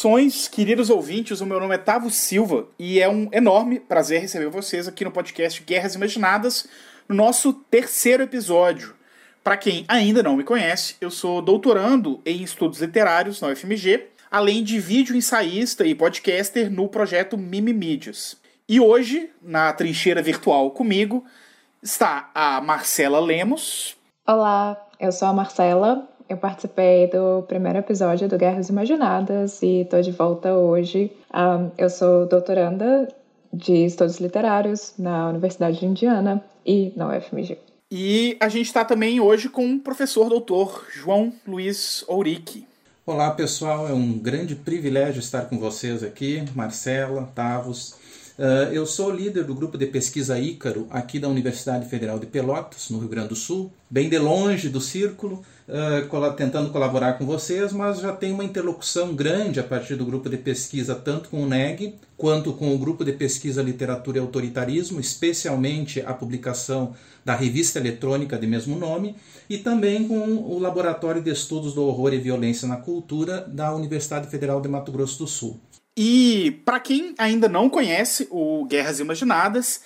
Saudações, queridos ouvintes. O meu nome é Tavo Silva e é um enorme prazer receber vocês aqui no podcast Guerras Imaginadas, no nosso terceiro episódio. Para quem ainda não me conhece, eu sou doutorando em estudos literários na UFMG, além de vídeo ensaísta e podcaster no projeto Mimimídias. E hoje, na trincheira virtual comigo, está a Marcela Lemos. Olá, eu sou a Marcela, eu participei do primeiro episódio do Guerras Imaginadas e estou de volta hoje. Um, eu sou doutoranda de estudos literários na Universidade de Indiana e na UFMG. E a gente está também hoje com o professor doutor João Luiz Ourique. Olá pessoal, é um grande privilégio estar com vocês aqui, Marcela, Tavos. Uh, eu sou líder do grupo de pesquisa Ícaro aqui da Universidade Federal de Pelotas, no Rio Grande do Sul, bem de longe do círculo, uh, tentando colaborar com vocês, mas já tem uma interlocução grande a partir do grupo de pesquisa, tanto com o NEG, quanto com o grupo de pesquisa Literatura e Autoritarismo, especialmente a publicação da revista eletrônica de mesmo nome, e também com o Laboratório de Estudos do Horror e Violência na Cultura da Universidade Federal de Mato Grosso do Sul. E para quem ainda não conhece o Guerras Imaginadas,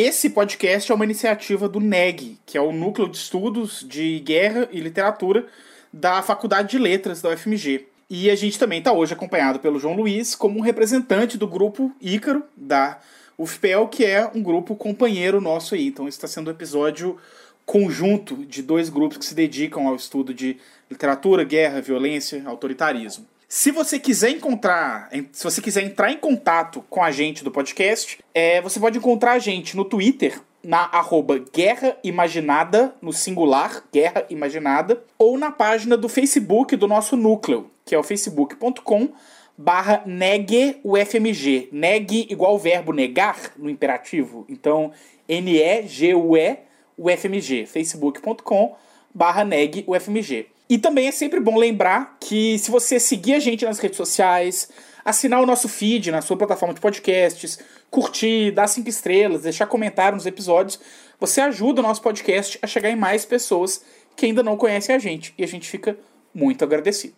esse podcast é uma iniciativa do NEG, que é o Núcleo de Estudos de Guerra e Literatura da Faculdade de Letras da UFMG. E a gente também está hoje acompanhado pelo João Luiz como um representante do grupo Ícaro, da UFPEL, que é um grupo companheiro nosso aí. Então está sendo um episódio conjunto de dois grupos que se dedicam ao estudo de literatura, guerra, violência, autoritarismo. Se você quiser encontrar, se você quiser entrar em contato com a gente do podcast, é, você pode encontrar a gente no Twitter, na arroba Guerra Imaginada, no singular, Guerra Imaginada, ou na página do Facebook do nosso núcleo, que é o facebook.com barra negue-ufmg. Neg igual o verbo negar no imperativo. Então, N-E-G-U-E UFMG. facebook.com barra neg-ufmg. E também é sempre bom lembrar que se você seguir a gente nas redes sociais, assinar o nosso feed na sua plataforma de podcasts, curtir, dar cinco estrelas, deixar comentário nos episódios, você ajuda o nosso podcast a chegar em mais pessoas que ainda não conhecem a gente. E a gente fica muito agradecido.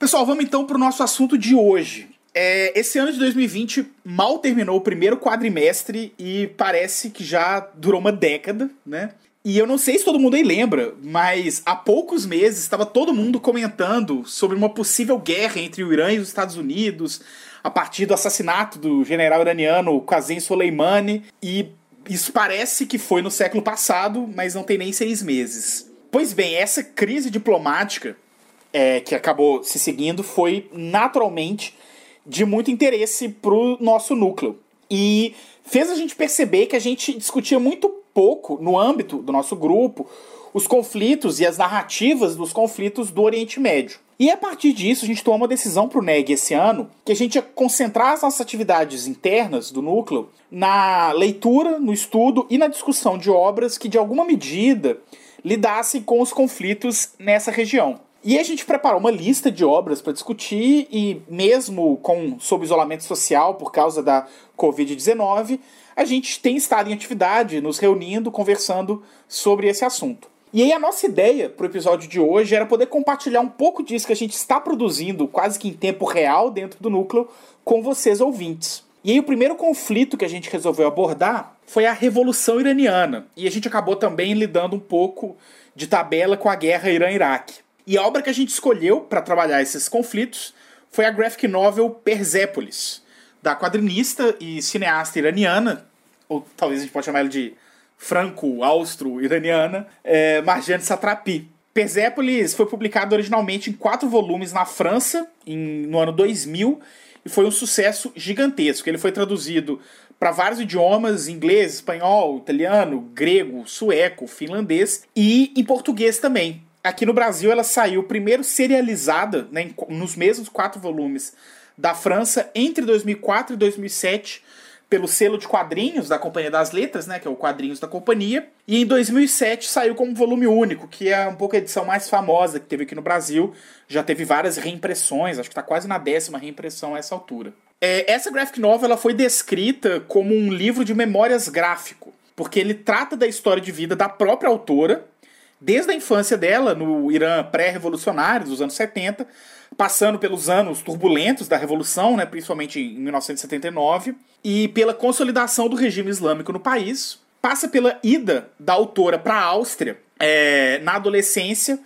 Pessoal, vamos então para o nosso assunto de hoje. É, esse ano de 2020 mal terminou o primeiro quadrimestre e parece que já durou uma década, né? E eu não sei se todo mundo aí lembra, mas há poucos meses estava todo mundo comentando sobre uma possível guerra entre o Irã e os Estados Unidos, a partir do assassinato do general iraniano Qasem Soleimani, e isso parece que foi no século passado, mas não tem nem seis meses. Pois bem, essa crise diplomática é, que acabou se seguindo foi naturalmente de muito interesse pro nosso núcleo. E fez a gente perceber que a gente discutia muito pouco no âmbito do nosso grupo os conflitos e as narrativas dos conflitos do Oriente Médio. E a partir disso, a gente tomou uma decisão para o NEG esse ano que a gente ia concentrar as nossas atividades internas do núcleo na leitura, no estudo e na discussão de obras que, de alguma medida, lidassem com os conflitos nessa região. E a gente preparou uma lista de obras para discutir e mesmo com sob isolamento social por causa da COVID-19, a gente tem estado em atividade, nos reunindo, conversando sobre esse assunto. E aí a nossa ideia para o episódio de hoje era poder compartilhar um pouco disso que a gente está produzindo quase que em tempo real dentro do núcleo com vocês ouvintes. E aí o primeiro conflito que a gente resolveu abordar foi a Revolução Iraniana. E a gente acabou também lidando um pouco de tabela com a guerra Irã-Iraque. E a obra que a gente escolheu para trabalhar esses conflitos foi a graphic novel Persépolis, da quadrinista e cineasta iraniana, ou talvez a gente pode chamar ela de franco-austro-iraniana, é, Marjane Satrapi. Persépolis foi publicado originalmente em quatro volumes na França, em, no ano 2000, e foi um sucesso gigantesco. Ele foi traduzido para vários idiomas: inglês, espanhol, italiano, grego, sueco, finlandês e em português também. Aqui no Brasil ela saiu primeiro serializada, né, nos mesmos quatro volumes da França, entre 2004 e 2007, pelo selo de quadrinhos da Companhia das Letras, né, que é o Quadrinhos da Companhia, e em 2007 saiu como volume único, que é um pouco a edição mais famosa que teve aqui no Brasil. Já teve várias reimpressões, acho que está quase na décima reimpressão a essa altura. É, essa graphic novel ela foi descrita como um livro de memórias gráfico, porque ele trata da história de vida da própria autora, desde a infância dela no Irã pré-revolucionário dos anos 70, passando pelos anos turbulentos da revolução, né, principalmente em 1979, e pela consolidação do regime islâmico no país, passa pela ida da autora para a Áustria é, na adolescência,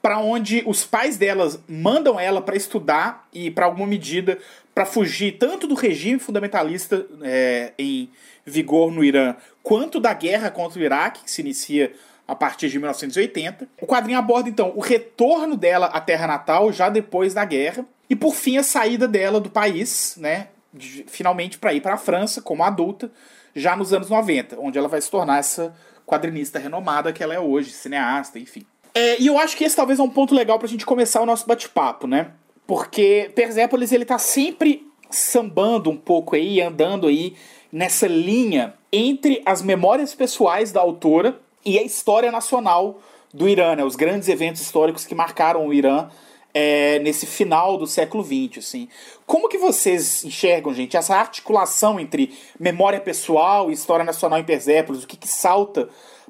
para onde os pais delas mandam ela para estudar e, para alguma medida, para fugir tanto do regime fundamentalista é, em vigor no Irã, quanto da guerra contra o Iraque, que se inicia a partir de 1980. O quadrinho aborda então o retorno dela à terra natal já depois da guerra e por fim a saída dela do país, né, de, finalmente para ir para a França como adulta, já nos anos 90, onde ela vai se tornar essa quadrinista renomada que ela é hoje, cineasta, enfim. É, e eu acho que esse talvez é um ponto legal pra gente começar o nosso bate-papo, né? Porque Persepolis ele tá sempre sambando um pouco aí, andando aí nessa linha entre as memórias pessoais da autora e a história nacional do Irã, né? Os grandes eventos históricos que marcaram o Irã é, nesse final do século XX, assim. Como que vocês enxergam, gente, essa articulação entre memória pessoal e história nacional em Persépolis? O que, que salta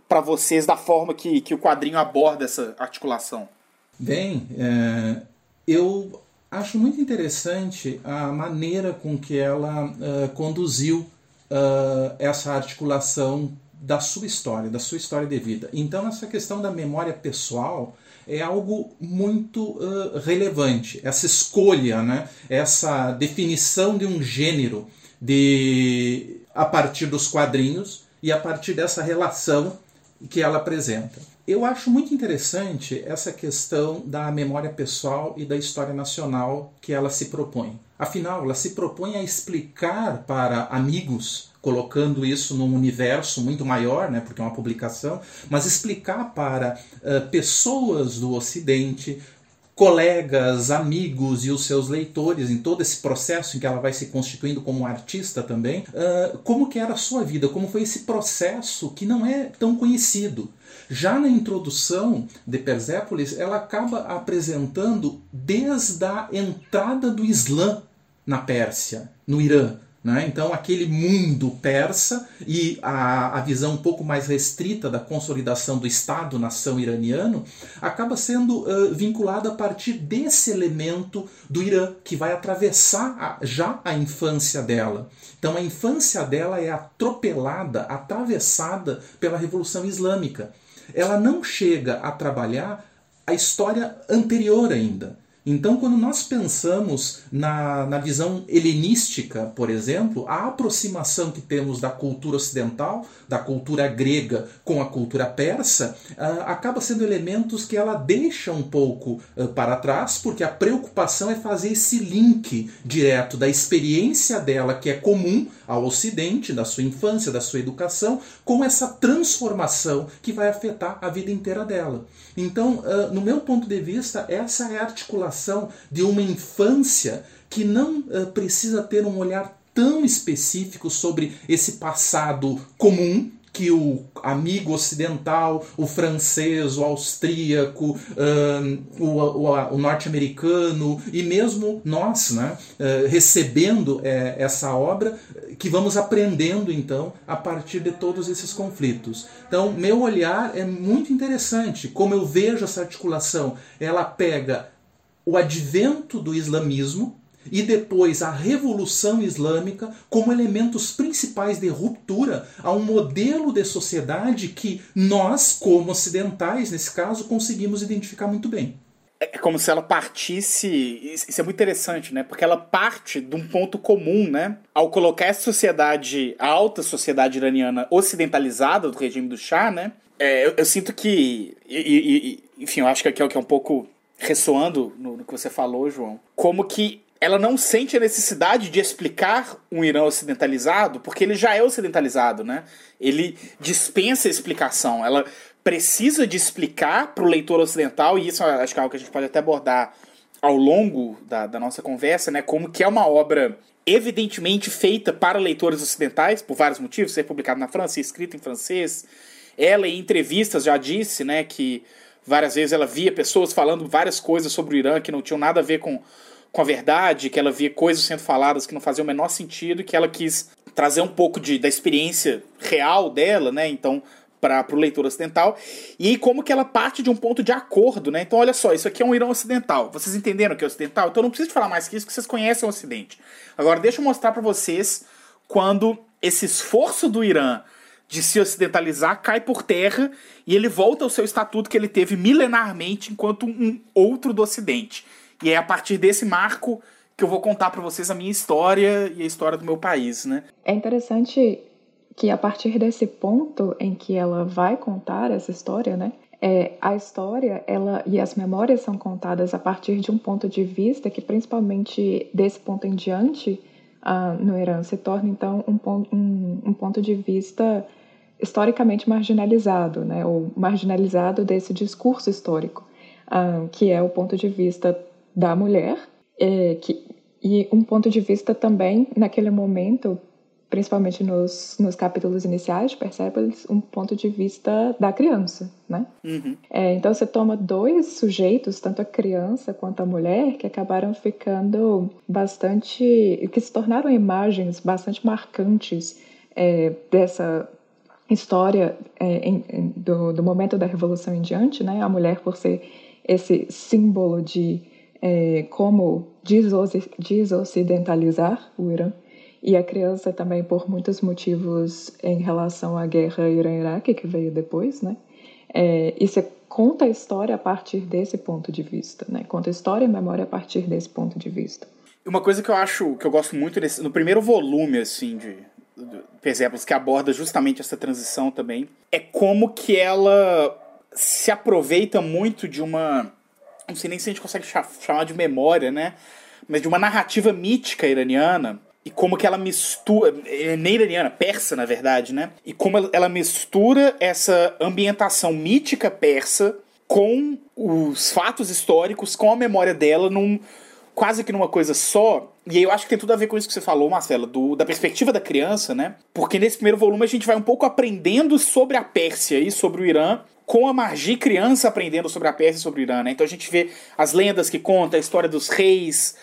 para vocês da forma que, que o quadrinho aborda essa articulação? Bem, é, eu acho muito interessante a maneira com que ela uh, conduziu uh, essa articulação da sua história, da sua história de vida. Então, essa questão da memória pessoal é algo muito uh, relevante. Essa escolha, né? essa definição de um gênero de a partir dos quadrinhos e a partir dessa relação que ela apresenta. Eu acho muito interessante essa questão da memória pessoal e da história nacional que ela se propõe. Afinal, ela se propõe a explicar para amigos colocando isso num universo muito maior, né, porque é uma publicação, mas explicar para uh, pessoas do Ocidente, colegas, amigos e os seus leitores em todo esse processo em que ela vai se constituindo como artista também, uh, como que era a sua vida, como foi esse processo que não é tão conhecido. Já na introdução de Persépolis, ela acaba apresentando desde a entrada do Islã na Pérsia, no Irã, né? Então, aquele mundo persa e a, a visão um pouco mais restrita da consolidação do Estado-nação iraniano acaba sendo uh, vinculada a partir desse elemento do Irã, que vai atravessar a, já a infância dela. Então, a infância dela é atropelada, atravessada pela Revolução Islâmica. Ela não chega a trabalhar a história anterior ainda. Então, quando nós pensamos na, na visão helenística, por exemplo, a aproximação que temos da cultura ocidental, da cultura grega com a cultura persa, uh, acaba sendo elementos que ela deixa um pouco uh, para trás, porque a preocupação é fazer esse link direto da experiência dela, que é comum ao Ocidente, da sua infância, da sua educação, com essa transformação que vai afetar a vida inteira dela. Então, uh, no meu ponto de vista, essa é a articulação de uma infância que não uh, precisa ter um olhar tão específico sobre esse passado comum que o amigo ocidental, o francês, o austríaco, o, o, o norte-americano e mesmo nós, né, uh, recebendo é, essa obra, que vamos aprendendo então a partir de todos esses conflitos. Então, meu olhar é muito interessante, como eu vejo essa articulação. Ela pega o advento do islamismo, e depois a Revolução Islâmica como elementos principais de ruptura a um modelo de sociedade que nós, como ocidentais, nesse caso, conseguimos identificar muito bem. É, é como se ela partisse. Isso é muito interessante, né? Porque ela parte de um ponto comum, né? Ao colocar essa sociedade, a alta sociedade iraniana ocidentalizada do regime do Shah, né? É, eu, eu, sinto que. E, e, enfim, eu acho que aqui é o que é um pouco ressoando no, no que você falou, João. Como que ela não sente a necessidade de explicar um Irã ocidentalizado, porque ele já é ocidentalizado, né? Ele dispensa explicação. Ela precisa de explicar para o leitor ocidental, e isso acho que é algo que a gente pode até abordar ao longo da, da nossa conversa, né? Como que é uma obra evidentemente feita para leitores ocidentais, por vários motivos, ser publicado na França, escrito em francês. Ela, em entrevistas, já disse, né, que várias vezes ela via pessoas falando várias coisas sobre o Irã que não tinham nada a ver com com a verdade, que ela via coisas sendo faladas que não faziam o menor sentido, que ela quis trazer um pouco de, da experiência real dela, né? Então, para o leitor ocidental e como que ela parte de um ponto de acordo, né? Então olha só, isso aqui é um Irã ocidental. Vocês entenderam que é ocidental? Então não preciso falar mais que isso, que vocês conhecem o Ocidente. Agora deixa eu mostrar para vocês quando esse esforço do Irã de se ocidentalizar cai por terra e ele volta ao seu estatuto que ele teve milenarmente enquanto um outro do Ocidente. E é a partir desse marco que eu vou contar para vocês a minha história e a história do meu país, né? É interessante que a partir desse ponto em que ela vai contar essa história, né? É, a história ela e as memórias são contadas a partir de um ponto de vista que, principalmente desse ponto em diante, no Irã, se torna então um, um, um ponto de vista historicamente marginalizado, né? Ou marginalizado desse discurso histórico, uh, que é o ponto de vista da mulher, é, que, e um ponto de vista também naquele momento principalmente nos, nos capítulos iniciais Persepolis, um ponto de vista da criança, né? Uhum. É, então você toma dois sujeitos, tanto a criança quanto a mulher, que acabaram ficando bastante, que se tornaram imagens bastante marcantes é, dessa história é, em, em, do, do, momento da Revolução em diante, né? A mulher por ser esse símbolo de é, como desocidentalizar o Irã e a criança também por muitos motivos em relação à guerra Irã-Iraque que veio depois, né? É, e você conta a história a partir desse ponto de vista, né? Conta a história e memória a partir desse ponto de vista. Uma coisa que eu acho que eu gosto muito nesse, no primeiro volume assim de, de exemplos que aborda justamente essa transição também é como que ela se aproveita muito de uma não sei nem se a gente consegue chamar de memória, né? Mas de uma narrativa mítica iraniana e como que ela mistura, é nem iraniana, persa na verdade, né? E como ela mistura essa ambientação mítica persa com os fatos históricos, com a memória dela num quase que numa coisa só. E aí eu acho que tem tudo a ver com isso que você falou, Marcela, do, da perspectiva da criança, né? Porque nesse primeiro volume a gente vai um pouco aprendendo sobre a Pérsia e sobre o Irã, com a Margi criança aprendendo sobre a Pérsia e sobre o Irã, né? Então a gente vê as lendas que contam, a história dos reis,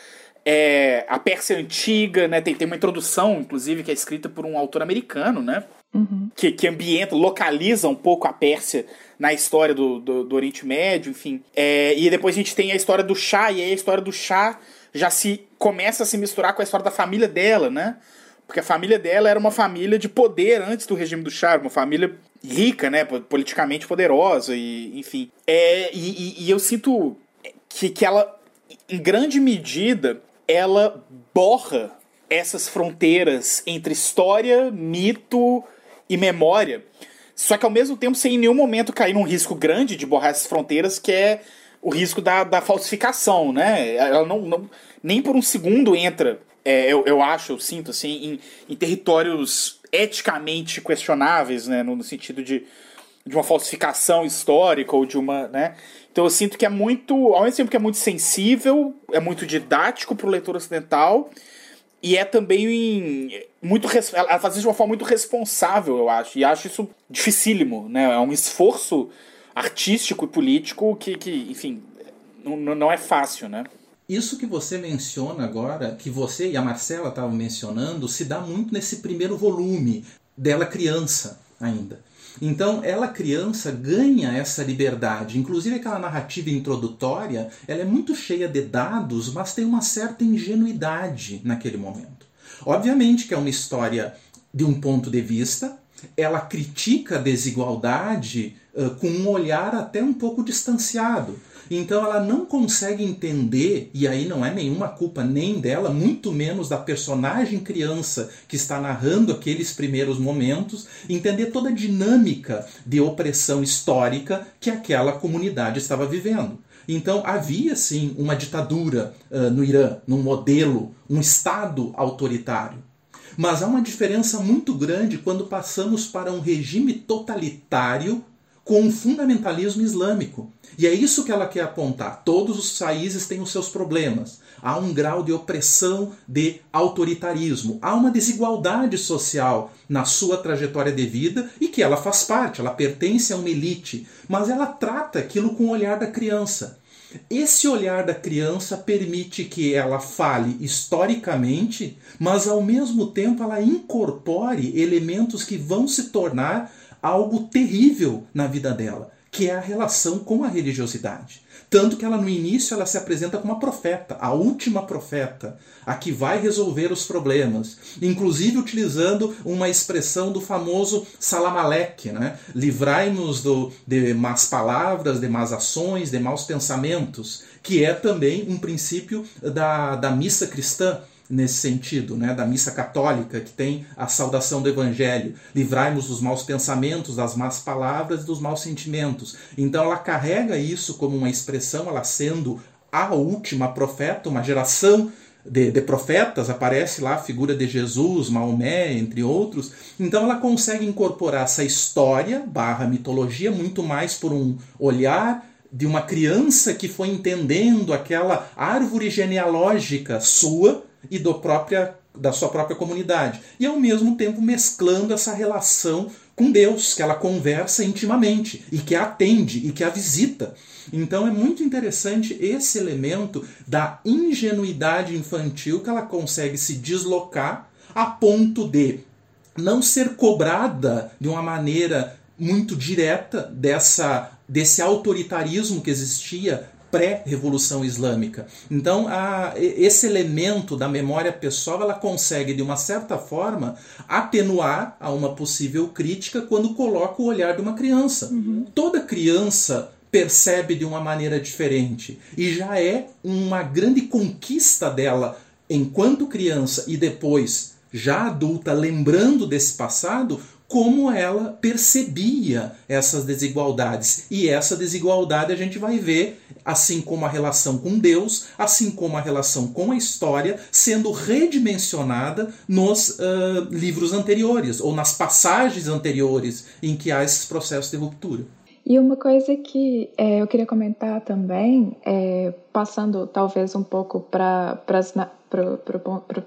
é, a Pérsia Antiga, né? Tem, tem uma introdução, inclusive, que é escrita por um autor americano, né? Uhum. Que, que ambienta, localiza um pouco a Pérsia na história do, do, do Oriente Médio, enfim. É, e depois a gente tem a história do chá, e aí a história do chá já se começa a se misturar com a história da família dela, né? Porque a família dela era uma família de poder antes do regime do chá, uma família rica, né? Politicamente poderosa, e enfim. É, e, e, e eu sinto que, que ela, em grande medida, ela borra essas fronteiras entre história, mito e memória. Só que ao mesmo tempo sem em nenhum momento cair num risco grande de borrar essas fronteiras, que é o risco da, da falsificação, né? Ela não, não nem por um segundo entra, é, eu, eu acho, eu sinto, assim, em, em territórios eticamente questionáveis, né? No, no sentido de, de uma falsificação histórica ou de uma, né? Então eu sinto que é muito, ao mesmo tempo que é muito sensível, é muito didático para o leitor ocidental e é também muito ela faz isso de uma forma muito responsável, eu acho, e acho isso dificílimo, né? É um esforço artístico e político que, que enfim, não, não é fácil, né? Isso que você menciona agora, que você e a Marcela estavam mencionando, se dá muito nesse primeiro volume dela criança ainda. Então, ela criança ganha essa liberdade. Inclusive aquela narrativa introdutória, ela é muito cheia de dados, mas tem uma certa ingenuidade naquele momento. Obviamente que é uma história de um ponto de vista, ela critica a desigualdade uh, com um olhar até um pouco distanciado. Então ela não consegue entender, e aí não é nenhuma culpa nem dela, muito menos da personagem criança que está narrando aqueles primeiros momentos, entender toda a dinâmica de opressão histórica que aquela comunidade estava vivendo. Então havia sim uma ditadura uh, no Irã, num modelo, um Estado autoritário. Mas há uma diferença muito grande quando passamos para um regime totalitário com um fundamentalismo islâmico. E é isso que ela quer apontar. Todos os países têm os seus problemas. Há um grau de opressão, de autoritarismo. Há uma desigualdade social na sua trajetória de vida e que ela faz parte, ela pertence a uma elite. Mas ela trata aquilo com o olhar da criança. Esse olhar da criança permite que ela fale historicamente, mas ao mesmo tempo ela incorpore elementos que vão se tornar algo terrível na vida dela, que é a relação com a religiosidade. Tanto que ela no início ela se apresenta como a profeta, a última profeta, a que vai resolver os problemas, inclusive utilizando uma expressão do famoso Salamaleque, né? Livrai-nos de más palavras, de más ações, de maus pensamentos, que é também um princípio da, da missa cristã, nesse sentido, né, da missa católica, que tem a saudação do evangelho. Livrai-nos dos maus pensamentos, das más palavras e dos maus sentimentos. Então ela carrega isso como uma expressão, ela sendo a última profeta, uma geração de, de, profetas, aparece lá a figura de Jesus, Maomé, entre outros. Então ela consegue incorporar essa história barra mitologia muito mais por um olhar de uma criança que foi entendendo aquela árvore genealógica sua e do própria, da sua própria comunidade. E ao mesmo tempo mesclando essa relação com Deus, que ela conversa intimamente e que a atende e que a visita. Então é muito interessante esse elemento da ingenuidade infantil que ela consegue se deslocar a ponto de não ser cobrada de uma maneira muito direta dessa desse autoritarismo que existia pré-revolução islâmica. Então, a, esse elemento da memória pessoal ela consegue, de uma certa forma, atenuar a uma possível crítica quando coloca o olhar de uma criança. Uhum. Toda criança percebe de uma maneira diferente e já é uma grande conquista dela enquanto criança e depois já adulta, lembrando desse passado, como ela percebia essas desigualdades. E essa desigualdade a gente vai ver, assim como a relação com Deus, assim como a relação com a história, sendo redimensionada nos uh, livros anteriores, ou nas passagens anteriores em que há esses processos de ruptura. E uma coisa que é, eu queria comentar também, é, passando talvez um pouco para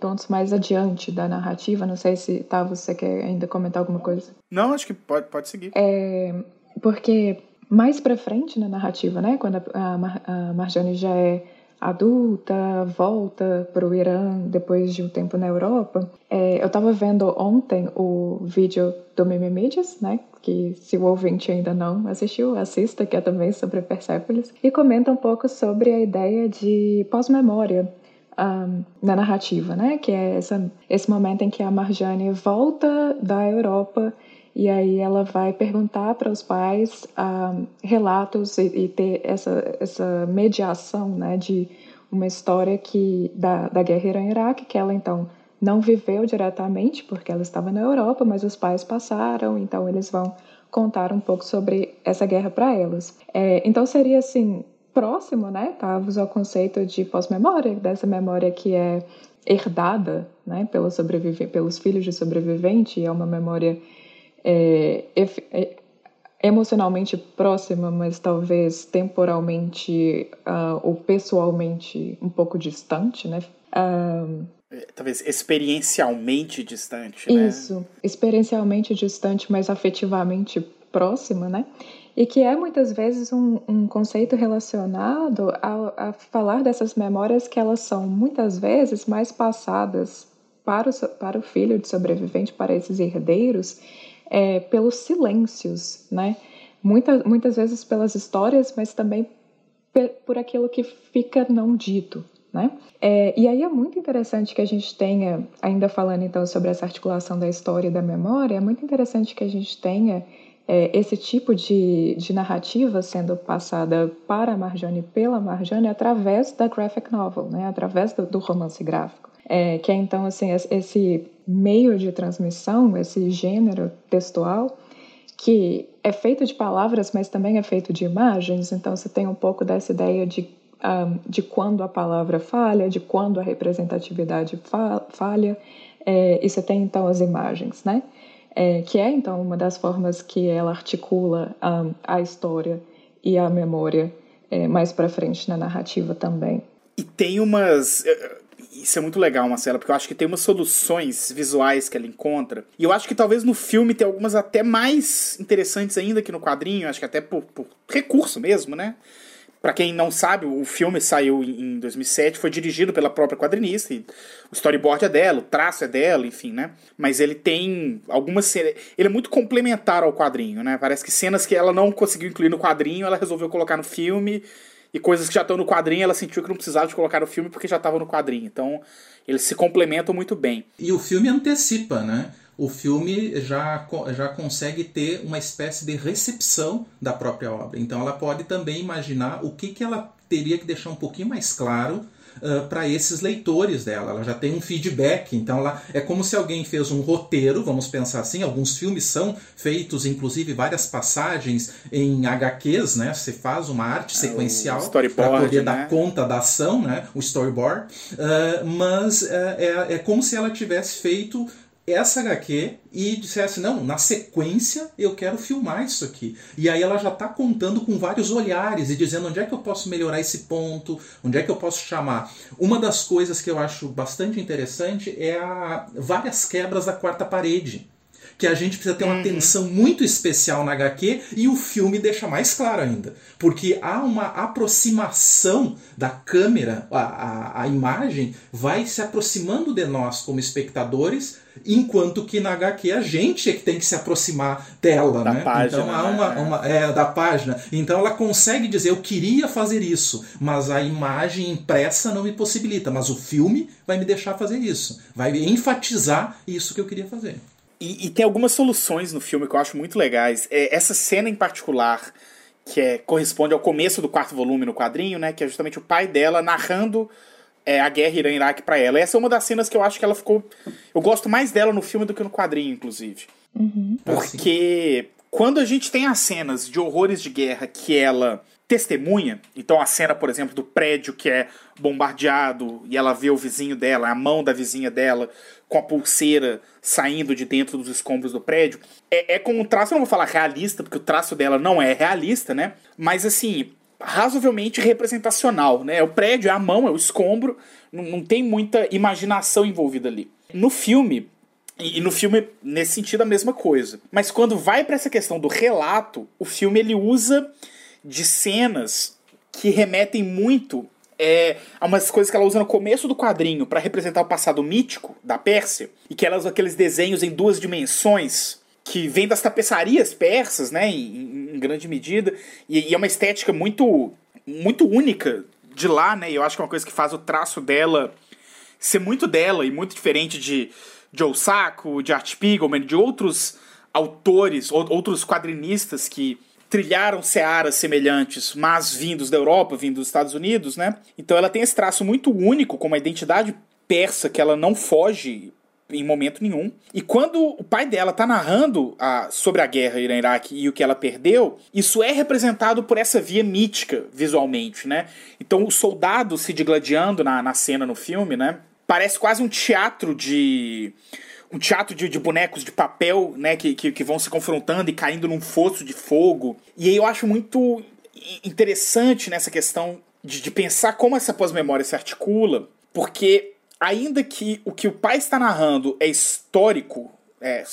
pontos mais adiante da narrativa, não sei se tá, você quer ainda comentar alguma coisa. Não, acho que pode, pode seguir. É, porque mais para frente na narrativa, né, quando a, a, a Marjane já é adulta, volta para o Irã depois de um tempo na Europa. É, eu estava vendo ontem o vídeo do Mimimídias, né? Que se o ouvinte ainda não assistiu, assista, que é também sobre Persepolis, e comenta um pouco sobre a ideia de pós-memória. Um, na narrativa, né? Que é essa, esse momento em que a Marjane volta da Europa e aí ela vai perguntar para os pais ah, relatos e, e, ter essa, essa mediação né, de uma história que da, da guerra Irã-Iraque, que ela então não viveu diretamente, porque ela estava na Europa, mas os pais passaram, então eles vão contar um pouco sobre essa guerra para elas. É, então seria assim, próximo, né, Tavos, ao conceito de pós-memória, dessa memória que é herdada né, pelos, pelos filhos de sobrevivente, é uma memória é, é, emocionalmente próxima, mas talvez temporalmente uh, ou pessoalmente um pouco distante, né? Uh, talvez experiencialmente distante, né? Isso, experiencialmente distante, mas afetivamente próxima, né? E que é muitas vezes um, um conceito relacionado a, a falar dessas memórias que elas são muitas vezes mais passadas para o, para o filho de sobrevivente, para esses herdeiros, é, pelos silêncios, né? Muitas, muitas vezes pelas histórias, mas também por aquilo que fica não dito, né? É, e aí é muito interessante que a gente tenha, ainda falando então sobre essa articulação da história e da memória, é muito interessante que a gente tenha é, esse tipo de, de narrativa sendo passada para a Marjane pela Marjane através da graphic novel, né? através do, do romance gráfico. É, que é então assim esse meio de transmissão, esse gênero textual, que é feito de palavras, mas também é feito de imagens. Então, você tem um pouco dessa ideia de, um, de quando a palavra falha, de quando a representatividade falha, é, e você tem então as imagens, né? É, que é então uma das formas que ela articula um, a história e a memória é, mais para frente na narrativa também. E tem umas isso é muito legal, Marcela, porque eu acho que tem umas soluções visuais que ela encontra. E eu acho que talvez no filme tem algumas até mais interessantes ainda que no quadrinho, acho que até por, por recurso mesmo, né? Para quem não sabe, o filme saiu em 2007, foi dirigido pela própria quadrinista, o storyboard é dela, o traço é dela, enfim, né? Mas ele tem algumas cenas. Ele é muito complementar ao quadrinho, né? Parece que cenas que ela não conseguiu incluir no quadrinho, ela resolveu colocar no filme, e coisas que já estão no quadrinho, ela sentiu que não precisava de colocar no filme porque já estava no quadrinho. Então, eles se complementam muito bem. E o filme antecipa, né? O filme já, já consegue ter uma espécie de recepção da própria obra. Então ela pode também imaginar o que, que ela teria que deixar um pouquinho mais claro Uh, para esses leitores dela. Ela já tem um feedback, então ela, é como se alguém fez um roteiro, vamos pensar assim. Alguns filmes são feitos, inclusive várias passagens em HQs, né? Você faz uma arte é, sequencial para poder né? dar conta da ação, né? O storyboard. Uh, mas uh, é, é como se ela tivesse feito essa HQ e dissesse, não, na sequência eu quero filmar isso aqui. E aí ela já está contando com vários olhares e dizendo onde é que eu posso melhorar esse ponto, onde é que eu posso chamar. Uma das coisas que eu acho bastante interessante é a várias quebras da quarta parede que a gente precisa ter uma uhum. atenção muito especial na HQ e o filme deixa mais claro ainda. Porque há uma aproximação da câmera, a, a, a imagem vai se aproximando de nós como espectadores, enquanto que na HQ a gente é que tem que se aproximar dela, da né? Página, então há uma, né? uma é, da página. Então ela consegue dizer eu queria fazer isso, mas a imagem impressa não me possibilita, mas o filme vai me deixar fazer isso, vai enfatizar isso que eu queria fazer. E, e, tem algumas soluções no filme que eu acho muito legais. É, essa cena em particular, que é, corresponde ao começo do quarto volume no quadrinho, né? Que é justamente o pai dela narrando é, a guerra Irã-Iraque para ela. Essa é uma das cenas que eu acho que ela ficou. Eu gosto mais dela no filme do que no quadrinho, inclusive. Uhum. Porque quando a gente tem as cenas de horrores de guerra que ela testemunha, então a cena, por exemplo, do prédio que é bombardeado e ela vê o vizinho dela, a mão da vizinha dela com a pulseira saindo de dentro dos escombros do prédio. É, é com um traço, eu não vou falar realista, porque o traço dela não é realista, né? Mas assim, razoavelmente representacional, né? O prédio é a mão, é o escombro, não, não tem muita imaginação envolvida ali. No filme, e, no filme, nesse sentido, a mesma coisa. Mas quando vai para essa questão do relato, o filme ele usa de cenas que remetem muito é, umas coisas que ela usa no começo do quadrinho para representar o passado mítico da Pérsia, e que ela usa aqueles desenhos em duas dimensões, que vem das tapeçarias persas, né, em, em grande medida, e, e, é uma estética muito, muito única de lá, né, e eu acho que é uma coisa que faz o traço dela ser muito dela e muito diferente de Joe Sacco, de Art Spiegelman, de outros autores, outros quadrinistas que trilharam searas semelhantes, mas vindos da Europa, vindos dos Estados Unidos, né? Então ela tem esse traço muito único, com uma identidade persa que ela não foge em momento nenhum. E quando o pai dela tá narrando a, sobre a guerra Irã-Iraque e o que ela perdeu, isso é representado por essa via mítica visualmente, né? Então o soldado se digladiando na, na cena no filme, né? Parece quase um teatro de um teatro de, de, bonecos de papel, né, que, que, que, vão se confrontando e caindo num fosso de fogo. E aí eu acho muito interessante nessa questão de, de pensar como essa pós-memória se articula, porque ainda que o que o pai está narrando é histórico, é,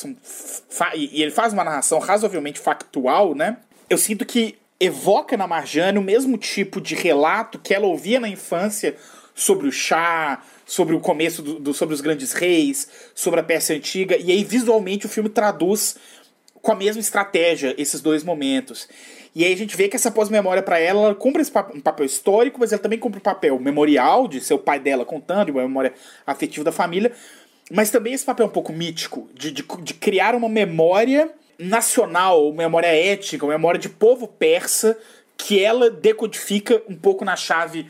e ele faz uma narração razoavelmente factual, né, eu sinto que evoca na Marjane o mesmo tipo de relato que ela ouvia na infância sobre o chá, sobre o começo do, do, sobre os grandes reis, sobre a Pérsia antiga, e aí visualmente o filme traduz com a mesma estratégia esses dois momentos. E aí a gente vê que essa pós-memória para ela, ela cumpre esse papel, um papel histórico, mas ela também cumpre um papel memorial de seu pai dela contando, uma memória afetiva da família, mas também esse papel um pouco mítico, de, de, de criar uma memória nacional, uma memória étnica, uma memória de povo persa, que ela decodifica um pouco na chave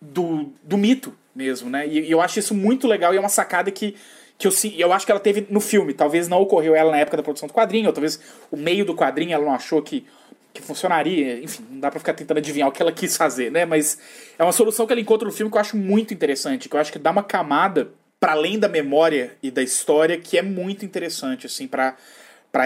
do, do mito, mesmo, né? E, e, eu acho isso muito legal e é uma sacada que, que eu, eu acho que ela teve no filme. Talvez não ocorreu ela na época da produção do quadrinho, ou talvez o meio do quadrinho ela não achou que, que funcionaria. Enfim, não dá pra ficar tentando adivinhar o que ela quis fazer, né? Mas é uma solução que ela encontra no filme que eu acho muito interessante, que eu acho que dá uma camada para além da memória e da história que é muito interessante, assim, para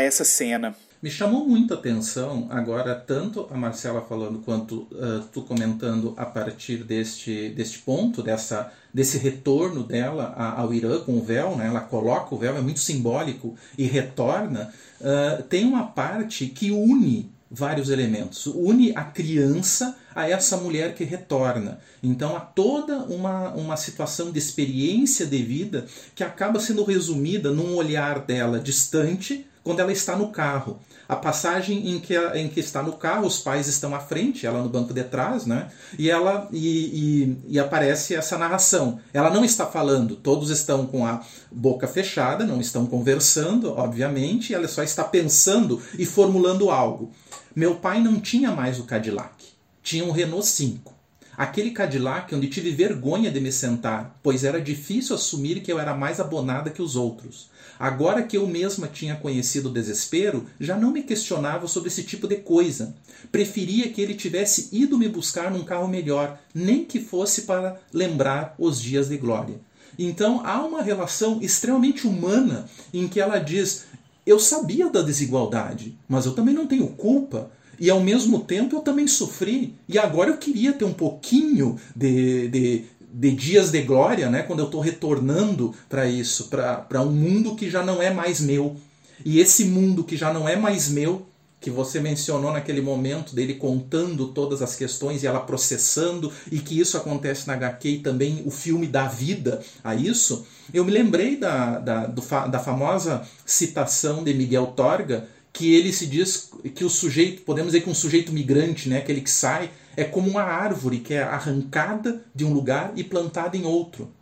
essa cena. Me chamou muita atenção agora tanto a Marcela falando quanto uh, tu comentando a partir deste, deste ponto, dessa, desse retorno dela ao Irã com o véu, né? ela coloca o véu, é muito simbólico, e retorna. Uh, tem uma parte que une vários elementos. Une a criança a essa mulher que retorna. Então há toda uma, uma situação de experiência de vida que acaba sendo resumida num olhar dela distante quando ela está no carro. A passagem em que, em que está no carro, os pais estão à frente, ela no banco de trás, né? E ela e, e, e aparece essa narração. Ela não está falando, todos estão com a boca fechada, não estão conversando, obviamente, ela só está pensando e formulando algo. Meu pai não tinha mais o Cadillac, tinha um Renault 5. Aquele Cadillac onde tive vergonha de me sentar, pois era difícil assumir que eu era mais abonada que os outros. Agora que eu mesma tinha conhecido o desespero, já não me questionava sobre esse tipo de coisa. Preferia que ele tivesse ido me buscar num carro melhor, nem que fosse para lembrar os dias de glória. Então há uma relação extremamente humana em que ela diz: Eu sabia da desigualdade, mas eu também não tenho culpa. E ao mesmo tempo eu também sofri. E agora eu queria ter um pouquinho de, de, de dias de glória, né, quando eu estou retornando para isso, para um mundo que já não é mais meu. E esse mundo que já não é mais meu, que você mencionou naquele momento dele contando todas as questões e ela processando, e que isso acontece na HQ e também o filme dá vida a isso, eu me lembrei da, da, do, da famosa citação de Miguel Torga, que ele se diz que o sujeito, podemos dizer que um sujeito migrante, né, aquele que sai é como uma árvore que é arrancada de um lugar e plantada em outro.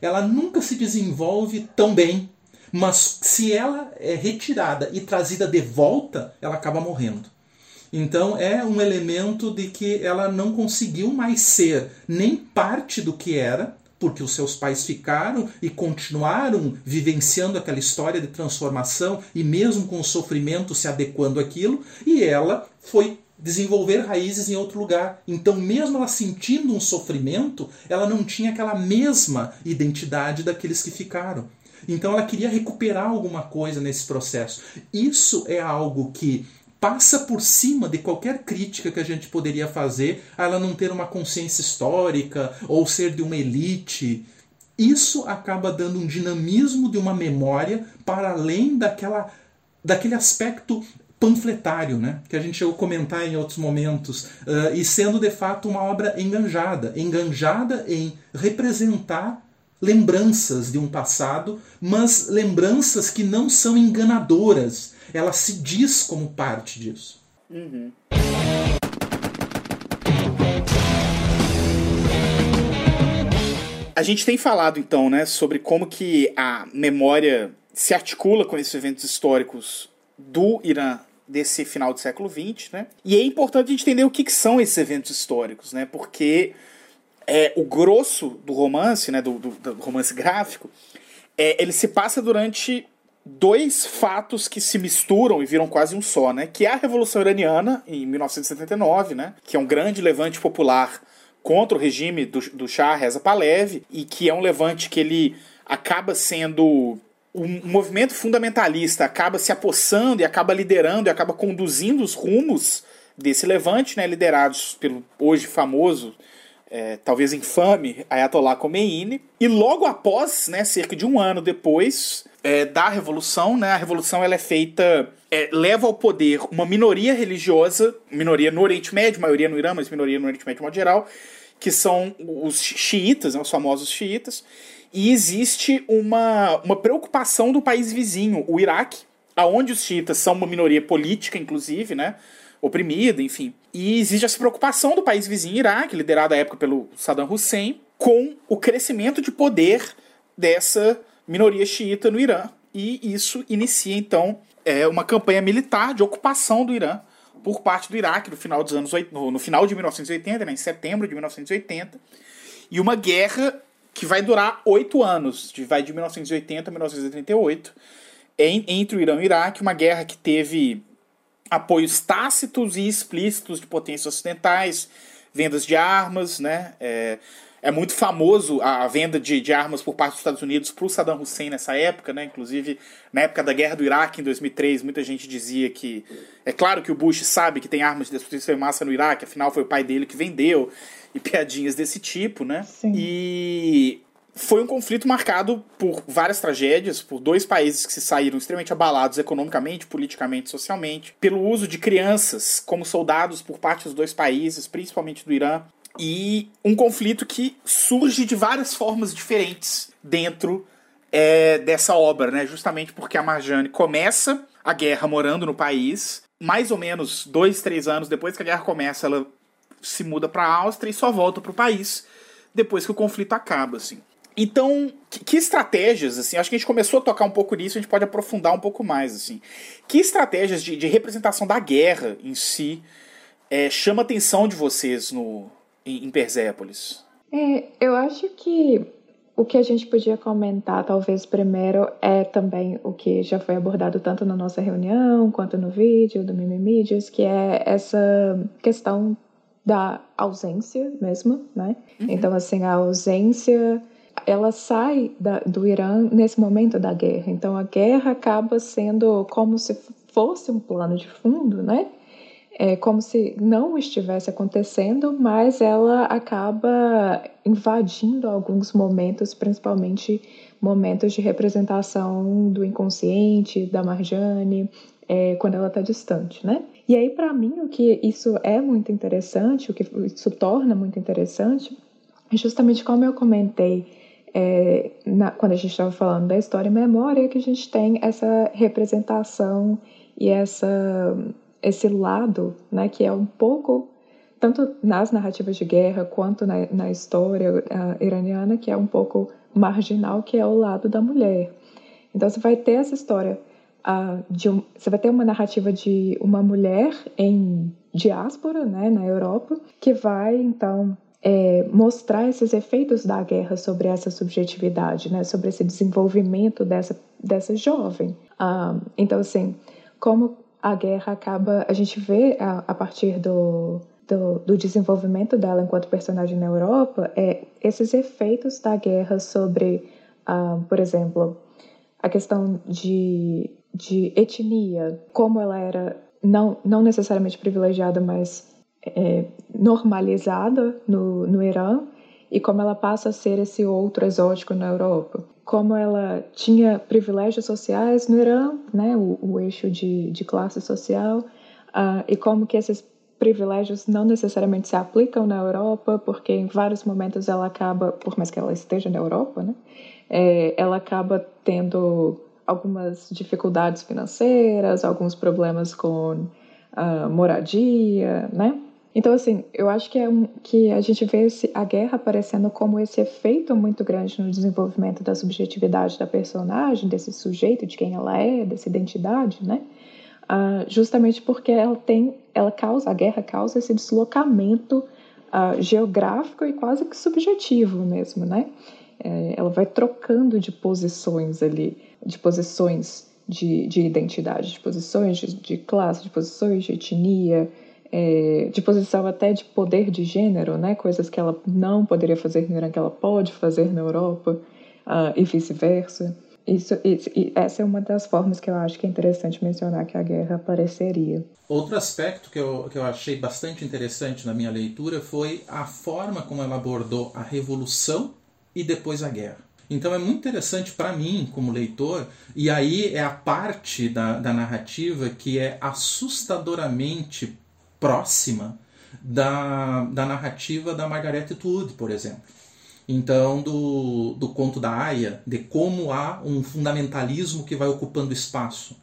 Ela nunca se desenvolve tão bem, mas se ela é retirada e trazida de volta, ela acaba morrendo. Então é um elemento de que ela não conseguiu mais ser nem parte do que era, porque os seus pais ficaram e continuaram vivenciando aquela história de transformação e mesmo com o sofrimento se adequando àquilo, e ela foi desenvolver raízes em outro lugar. Então, mesmo ela sentindo um sofrimento, ela não tinha aquela mesma identidade daqueles que ficaram. Então, ela queria recuperar alguma coisa nesse processo. Isso é algo que passa por cima de qualquer crítica que a gente poderia fazer a ela não ter uma consciência histórica ou ser de uma elite. Isso acaba dando um dinamismo de uma memória para além daquela daquele aspecto panfletário, né? que a gente chegou a comentar em outros momentos, uh, e sendo de fato uma obra enganjada enganjada em representar lembranças de um passado, mas lembranças que não são enganadoras. Ela se diz como parte disso. Uhum. A gente tem falado então, né, sobre como que a memória se articula com esses eventos históricos do Irã desse final do século XX, né? E é importante a gente entender o que, que são esses eventos históricos, né? Porque é, o grosso do romance, né, do, do, do romance gráfico, é, ele se passa durante dois fatos que se misturam e viram quase um só, né? Que é a Revolução Iraniana, em 1979, né? Que é um grande levante popular contra o regime do, do Shah Reza Pahlavi e que é um levante que ele acaba sendo o movimento fundamentalista acaba se apossando e acaba liderando e acaba conduzindo os rumos desse levante, né, liderados pelo hoje famoso, é, talvez infame, Ayatollah Khomeini. E logo após, né, cerca de um ano depois é, da Revolução, né, a Revolução ela é feita, é, leva ao poder uma minoria religiosa, minoria no Oriente Médio, maioria no Irã, mas minoria no Oriente Médio de modo geral, que são os xiitas, né, os famosos xiitas, e existe uma, uma preocupação do país vizinho, o Iraque, aonde os xiitas são uma minoria política, inclusive, né? Oprimida, enfim. E existe essa preocupação do país vizinho, Iraque, liderado à época pelo Saddam Hussein, com o crescimento de poder dessa minoria xiita no Irã. E isso inicia, então, é, uma campanha militar de ocupação do Irã por parte do Iraque no final dos anos no, no final de 1980, né, em setembro de 1980, e uma guerra que vai durar oito anos, vai de 1980 a 1938, em, entre o Irã e o Iraque, uma guerra que teve apoios tácitos e explícitos de potências ocidentais, vendas de armas, né? É, é muito famoso a venda de, de armas por parte dos Estados Unidos para o Saddam Hussein nessa época, né? Inclusive, na época da guerra do Iraque, em 2003, muita gente dizia que... É claro que o Bush sabe que tem armas de destruição em massa no Iraque, afinal foi o pai dele que vendeu e piadinhas desse tipo, né? Sim. E foi um conflito marcado por várias tragédias, por dois países que se saíram extremamente abalados economicamente, politicamente, socialmente, pelo uso de crianças como soldados por parte dos dois países, principalmente do Irã, e um conflito que surge de várias formas diferentes dentro é, dessa obra, né? Justamente porque a Marjane começa a guerra morando no país, mais ou menos dois, três anos depois que a guerra começa, ela se muda para a Áustria e só volta para o país depois que o conflito acaba, assim. Então, que, estratégias, assim, acho que a gente começou a tocar um pouco nisso, a gente pode aprofundar um pouco mais, assim. Que estratégias de, de representação da guerra em si é, chama a atenção de vocês no, em, em Persépolis? É, eu acho que o que a gente podia comentar, talvez primeiro, é também o que já foi abordado tanto na nossa reunião quanto no vídeo do Mimimídias, que é essa questão da ausência mesmo, né? Uhum. Então, assim, a ausência ela sai da, do Irã nesse momento da guerra. Então, a guerra acaba sendo como se fosse um plano de fundo, né? é como se não estivesse acontecendo, mas ela acaba invadindo alguns momentos, principalmente momentos de representação do inconsciente, da Marjane, é, quando ela está distante, né? E aí, para mim, o que isso é muito interessante, o que isso torna muito interessante, é justamente como eu comentei é, na, quando a gente estava falando da história e memória, que a gente tem essa representação e essa esse lado, né, que é um pouco tanto nas narrativas de guerra quanto na, na história uh, iraniana, que é um pouco marginal, que é o lado da mulher. Então você vai ter essa história uh, um, você vai ter uma narrativa de uma mulher em diáspora, né, na Europa, que vai então é, mostrar esses efeitos da guerra sobre essa subjetividade, né, sobre esse desenvolvimento dessa dessa jovem. Uh, então assim, como a guerra acaba. A gente vê a, a partir do, do, do, desenvolvimento dela enquanto personagem na Europa é esses efeitos da guerra sobre, uh, por exemplo, a questão de, de etnia, como ela era não, não necessariamente privilegiada, mas é, normalizada no, no Irã e como ela passa a ser esse outro exótico na Europa. Como ela tinha privilégios sociais no Irã, né, o, o eixo de, de classe social, uh, e como que esses privilégios não necessariamente se aplicam na Europa, porque em vários momentos ela acaba, por mais que ela esteja na Europa, né, é, ela acaba tendo algumas dificuldades financeiras, alguns problemas com uh, moradia, né? Então, assim, eu acho que, é um, que a gente vê esse, a guerra aparecendo como esse efeito muito grande no desenvolvimento da subjetividade da personagem, desse sujeito, de quem ela é, dessa identidade, né? Uh, justamente porque ela tem, ela causa, a guerra causa esse deslocamento uh, geográfico e quase que subjetivo mesmo, né? É, ela vai trocando de posições ali, de posições de, de identidade, de posições de, de classe, de posições de etnia, é, de posição até de poder de gênero, né? coisas que ela não poderia fazer no Irã, que ela pode fazer na Europa, uh, e vice-versa. Isso, isso, essa é uma das formas que eu acho que é interessante mencionar que a guerra apareceria. Outro aspecto que eu, que eu achei bastante interessante na minha leitura foi a forma como ela abordou a revolução e depois a guerra. Então é muito interessante para mim, como leitor, e aí é a parte da, da narrativa que é assustadoramente próxima da, da narrativa da Margaret Atwood, por exemplo. Então, do, do conto da Aya, de como há um fundamentalismo que vai ocupando espaço.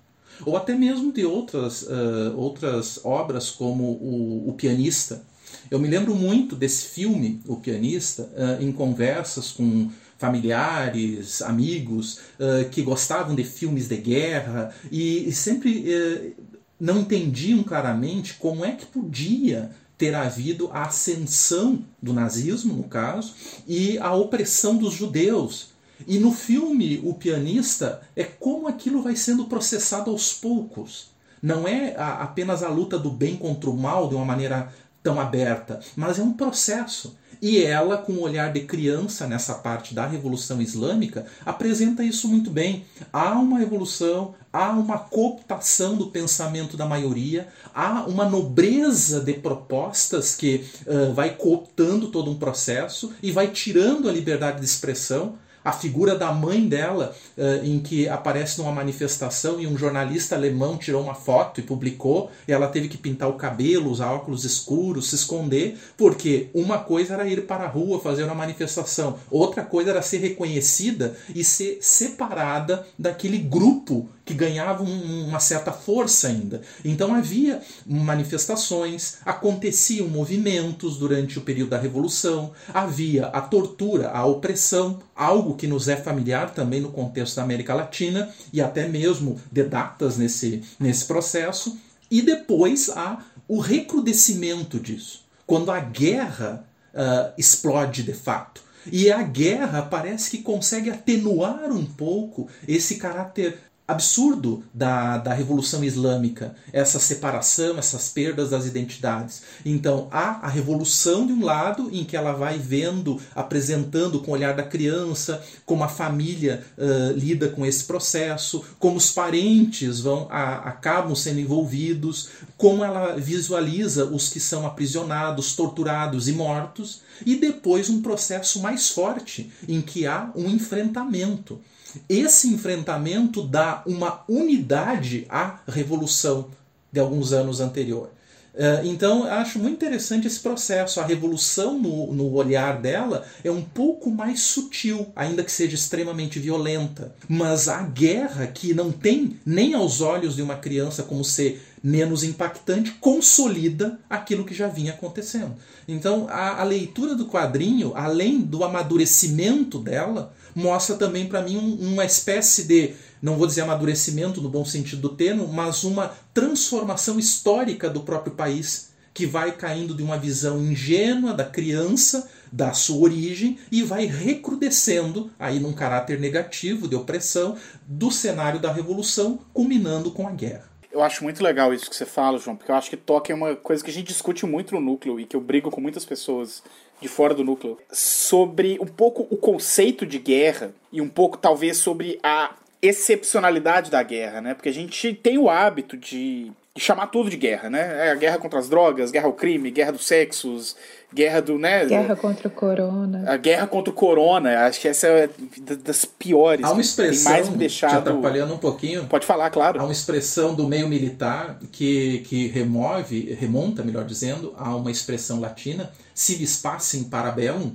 Ou até mesmo de outras, uh, outras obras, como o, o Pianista. Eu me lembro muito desse filme, O Pianista, uh, em conversas com familiares, amigos uh, que gostavam de filmes de guerra e, sempre não entendiam claramente como é que podia ter havido a ascensão do nazismo, no caso, e a opressão dos judeus. E no filme O Pianista é como aquilo vai sendo processado aos poucos. Não é a, apenas a luta do bem contra o mal de uma maneira tão aberta, mas é um processo. E ela, com o um olhar de criança nessa parte da Revolução Islâmica, apresenta isso muito bem. Há uma evolução, há uma cooptação do pensamento da maioria, há uma nobreza de propostas que uh, vai cooptando todo um processo e vai tirando a liberdade de expressão a figura da mãe dela, uh, em que aparece numa manifestação e um jornalista alemão tirou uma foto e publicou, e ela teve que pintar o cabelo, usar óculos escuros, se esconder, porque uma coisa era ir para a rua fazer uma manifestação, outra coisa era ser reconhecida e ser separada daquele grupo que ganhava uma certa força ainda. Então havia manifestações, aconteciam movimentos durante o período da Revolução, havia a tortura, a opressão, algo que nos é familiar também no contexto da América Latina e até mesmo de datas nesse, nesse processo, e depois há o recrudescimento disso, quando a guerra uh, explode de fato. E a guerra parece que consegue atenuar um pouco esse caráter absurdo da, da Revolução Islâmica, essa separação, essas perdas das identidades. Então, há a revolução de um lado, em que ela vai vendo, apresentando com o olhar da criança, como a família uh, lida com esse processo, como os parentes vão a, acabam sendo envolvidos, como ela visualiza os que são aprisionados, torturados e mortos, e depois um processo mais forte, em que há um enfrentamento. Esse enfrentamento dá uma unidade à revolução de alguns anos anterior. Eh, então, acho muito interessante esse processo. A revolução no, no, olhar dela é um pouco mais sutil, ainda que seja extremamente violenta. Mas a guerra, que não tem nem aos olhos de uma criança como ser menos impactante, consolida aquilo que já vinha acontecendo. Então, a, a leitura do quadrinho, além do amadurecimento dela, mostra também para mim um, uma espécie de, não vou dizer amadurecimento no bom sentido do termo, mas uma transformação histórica do próprio país, que vai caindo de uma visão ingênua da criança, da sua origem, e vai recrudescendo, aí num caráter negativo de opressão, do cenário da revolução, culminando com a guerra. Eu acho muito legal isso que você fala, João, porque eu acho que toque é uma coisa que a gente discute muito no núcleo e que eu brigo com muitas pessoas de fora do núcleo, sobre um pouco o conceito de guerra e um pouco talvez sobre a excepcionalidade da guerra, né? Porque a gente tem o hábito de, de chamar tudo de guerra, né? É a guerra contra as drogas, guerra ao crime, guerra dos sexos, guerra do, né? Guerra contra o corona. A guerra contra o corona, acho que essa é das piores. Há uma expressão, mais me deixado... te atrapalhando um pouquinho. Pode falar, claro. Há uma expressão do meio militar que, que remove, remonta, melhor dizendo, a uma expressão latina, civis pacem parabellum,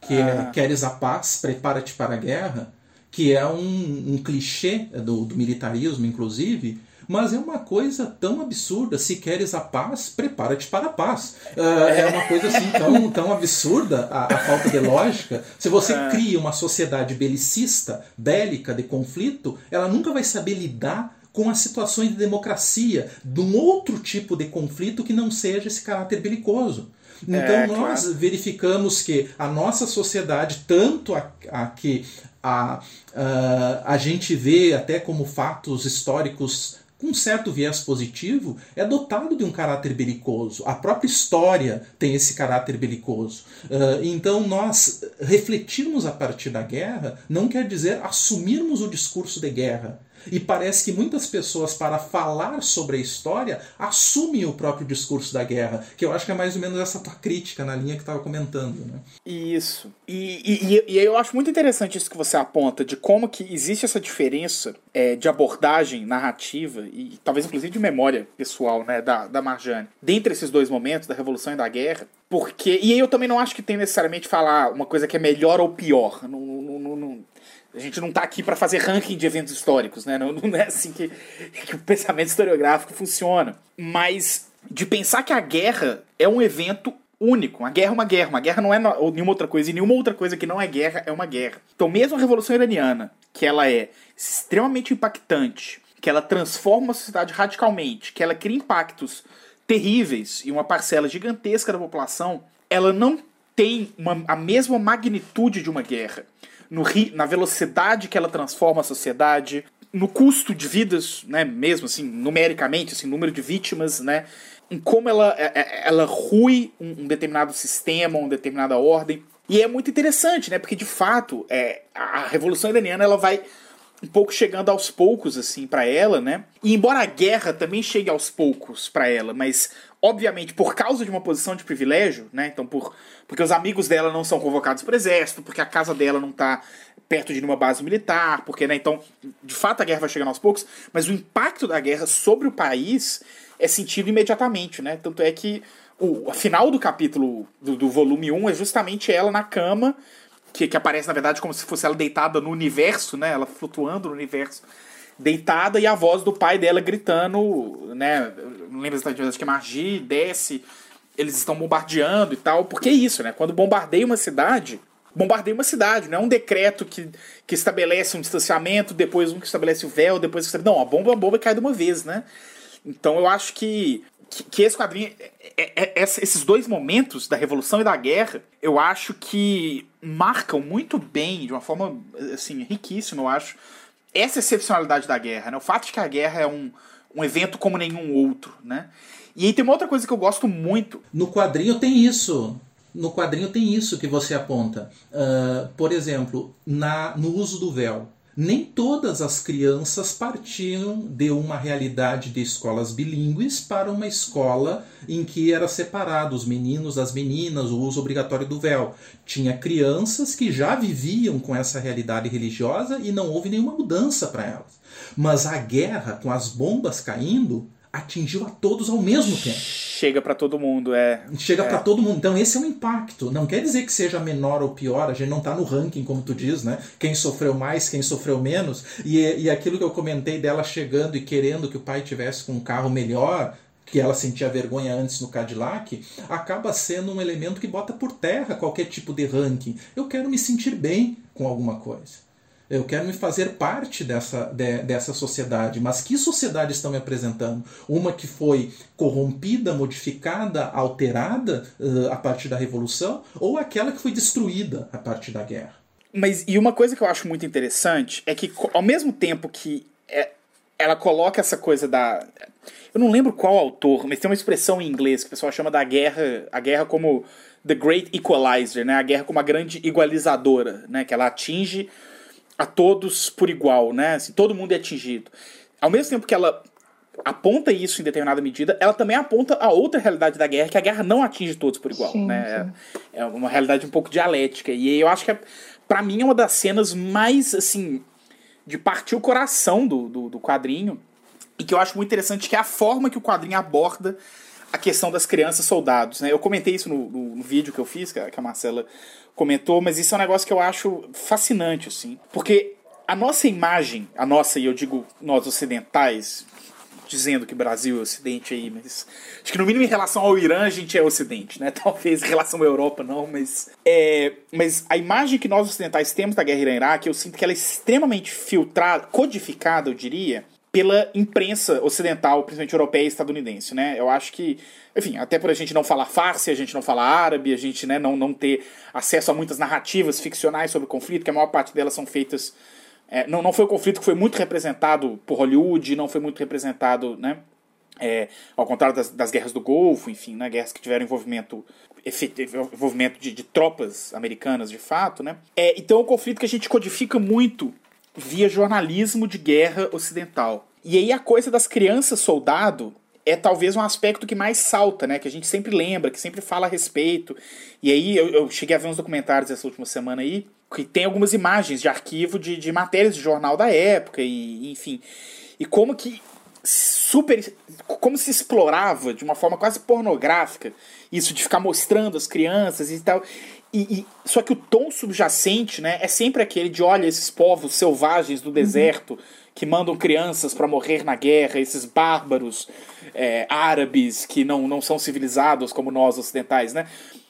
que é ah. é queres a paz, prepara-te para a guerra, que é um, um clichê do, do militarismo, inclusive, mas é uma coisa tão absurda. Se queres a paz, prepara-te para a paz. Uh, é uma coisa assim tão, tão absurda a, a falta de lógica. Se você é. cria uma sociedade belicista, bélica, de conflito, ela nunca vai saber lidar com as situações de democracia, de um outro tipo de conflito que não seja esse caráter belicoso. Então é, nós claro. verificamos que a nossa sociedade, tanto a, a que a, a, a gente vê até como fatos históricos com certo viés positivo, é dotado de um caráter belicoso. A própria história tem esse caráter belicoso. Uh, então, nós refletirmos a partir da guerra não quer dizer assumirmos o discurso de guerra. E parece que muitas pessoas, para falar sobre a história, assumem o próprio discurso da guerra, que eu acho que é mais ou menos essa tua crítica na linha que estava comentando. Né? Isso. E, e, e, eu acho muito interessante isso que você aponta, de como que existe essa diferença é, de abordagem narrativa e talvez inclusive de memória pessoal né, da, da Marjane, dentre esses dois momentos, da Revolução e da Guerra, porque. E aí eu também não acho que tem necessariamente falar uma coisa que é melhor ou pior. Não, não, não, a gente não está aqui para fazer ranking de eventos históricos, né? Não, não é assim que, que o pensamento historiográfico funciona. Mas de pensar que a guerra é um evento único. Uma guerra é uma guerra. Uma guerra não é nenhuma outra coisa. E nenhuma outra coisa que não é guerra é uma guerra. Então, mesmo a Revolução Iraniana, que ela é extremamente impactante, que ela transforma a sociedade radicalmente, que ela cria impactos terríveis e uma parcela gigantesca da população, ela não tem uma, a mesma magnitude de uma guerra no ri, na velocidade que ela transforma a sociedade, no custo de vidas, né, mesmo assim, numericamente, assim, número de vítimas, né, em como ela, é, é, ela rui um, determinado sistema, uma determinada ordem. E é muito interessante, né, porque de fato, é, a Revolução Iraniana ela vai um pouco chegando aos poucos assim para ela, né? E embora a guerra também chegue aos poucos para ela, mas obviamente por causa de uma posição de privilégio, né? Então, por, porque os amigos dela não são convocados para o exército, porque a casa dela não está perto de uma base militar, porque, né? Então, de fato, a guerra vai chegando aos poucos, mas o impacto da guerra sobre o país é sentido imediatamente, né? Tanto é que o, final do capítulo do, do volume 1 é justamente ela na cama, que, que aparece, na verdade, como se fosse ela deitada no universo, né? Ela flutuando no universo deitada e a voz do pai dela gritando, né? Não lembro exatamente, acho que é Margi, desce, eles estão bombardeando e tal. Porque é isso, né? Quando bombardeia uma cidade, bombardeia uma cidade, não é um decreto que, que estabelece um distanciamento, depois um que estabelece o véu, depois que Não, a bomba, a bomba cai de uma vez, né? Então eu acho que, que, esse quadrinho. É, é, é, esses dois momentos da Revolução e da Guerra, eu acho que marcam muito bem, de uma forma assim, riquíssima, eu acho, essa excepcionalidade da guerra, né? O fato de que a guerra é um, um evento como nenhum outro, né? E aí tem uma outra coisa que eu gosto muito. No quadrinho tem isso. No quadrinho tem isso que você aponta. Uh, por exemplo, na, no uso do véu nem todas as crianças partiam de uma realidade de escolas bilíngues para uma escola em que era separado os meninos das meninas, o uso obrigatório do véu. Tinha crianças que já viviam com essa realidade religiosa e não houve nenhuma mudança para elas. Mas a guerra, com as bombas caindo, atingiu a todos ao mesmo tempo. Chega para todo mundo, é. Chega é. para todo mundo. Então esse é um impacto. Não quer dizer que seja menor ou pior. A gente não tá no ranking, como tu diz, né? Quem sofreu mais, quem sofreu menos. E, e aquilo que eu comentei dela chegando e querendo que o pai tivesse com um carro melhor, que ela sentia vergonha antes no Cadillac, acaba sendo um elemento que bota por terra qualquer tipo de ranking. Eu quero me sentir bem com alguma coisa. Eu quero me fazer parte dessa, de, dessa sociedade. Mas que sociedade estão me apresentando? Uma que foi corrompida, modificada, alterada uh, a partir da Revolução? Ou aquela que foi destruída a partir da guerra? Mas e uma coisa que eu acho muito interessante é que, ao mesmo tempo que é, ela coloca essa coisa da. Eu não lembro qual autor, mas tem uma expressão em inglês que o pessoal chama da guerra, a guerra como the great equalizer, né? A guerra como a grande igualizadora, né? Que ela atinge a todos por igual, né? Assim, todo mundo é atingido. Ao mesmo tempo que ela aponta isso em determinada medida, ela também aponta a outra realidade da guerra, que a guerra não atinge todos por igual, sim, né? Sim. É, uma realidade um pouco dialética. E eu acho que, é, para mim, é uma das cenas mais, assim, de partir o coração do, do, do quadrinho. E que eu acho muito interessante, que é a forma que o quadrinho aborda a questão das crianças soldados, né? Eu comentei isso no, no, no vídeo que eu fiz, que a, que a Marcela comentou, mas isso é um negócio que eu acho fascinante, assim. Porque a nossa imagem, a nossa, e eu digo nós ocidentais, dizendo que Brasil é Ocidente aí, mas acho que no mínimo em relação ao Irã a gente é Ocidente, né? Talvez em relação à Europa não, mas é, mas a imagem que nós ocidentais temos da guerra Irã-Iraque, eu sinto que ela é extremamente filtrada, codificada, eu diria, pela imprensa ocidental, principalmente europeia e estadunidense, né? Eu acho que, enfim, até por a gente não falar farsi, a gente não falar árabe, a gente né, não, não ter acesso a muitas narrativas ficcionais sobre o conflito, que a maior parte delas são feitas. É, não, não foi um conflito que foi muito representado por Hollywood, não foi muito representado, né? É, ao contrário das, das guerras do Golfo, enfim, né, guerras que tiveram envolvimento, envolvimento de, de tropas americanas de fato, né? É, então é um conflito que a gente codifica muito via jornalismo de guerra ocidental. E aí a coisa das crianças soldado é talvez um aspecto que mais salta, né? Que a gente sempre lembra, que sempre fala a respeito. E aí eu, eu cheguei a ver uns documentários essa última semana aí, que tem algumas imagens de arquivo de, de matérias de jornal da época, e enfim. E como que super. como se explorava de uma forma quase pornográfica isso de ficar mostrando as crianças e tal. E, e, só que o tom subjacente, né, é sempre aquele de olha esses povos selvagens do uhum. deserto que mandam crianças para morrer na guerra, esses bárbaros é, árabes que não, não são civilizados como nós ocidentais, né?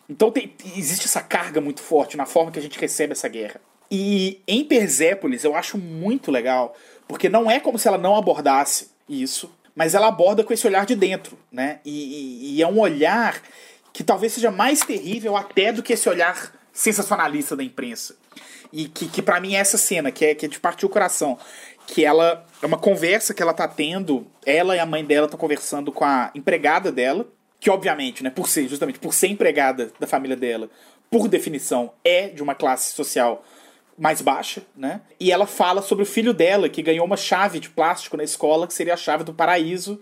Então tem, existe essa carga muito forte na forma que a gente recebe essa guerra. E em Persépolis eu acho muito legal, porque não é como se ela não abordasse isso, mas ela aborda com esse olhar de dentro, né? E, e, e é um olhar que talvez seja mais terrível até do que esse olhar sensacionalista da imprensa. E que, que para mim é essa cena, que é, que é de partir o coração. Que ela. É uma conversa que ela tá tendo. Ela e a mãe dela estão conversando com a empregada dela. Que, obviamente, né, por ser, justamente por ser empregada da família dela, por definição, é de uma classe social mais baixa, né? E ela fala sobre o filho dela, que ganhou uma chave de plástico na escola, que seria a chave do paraíso,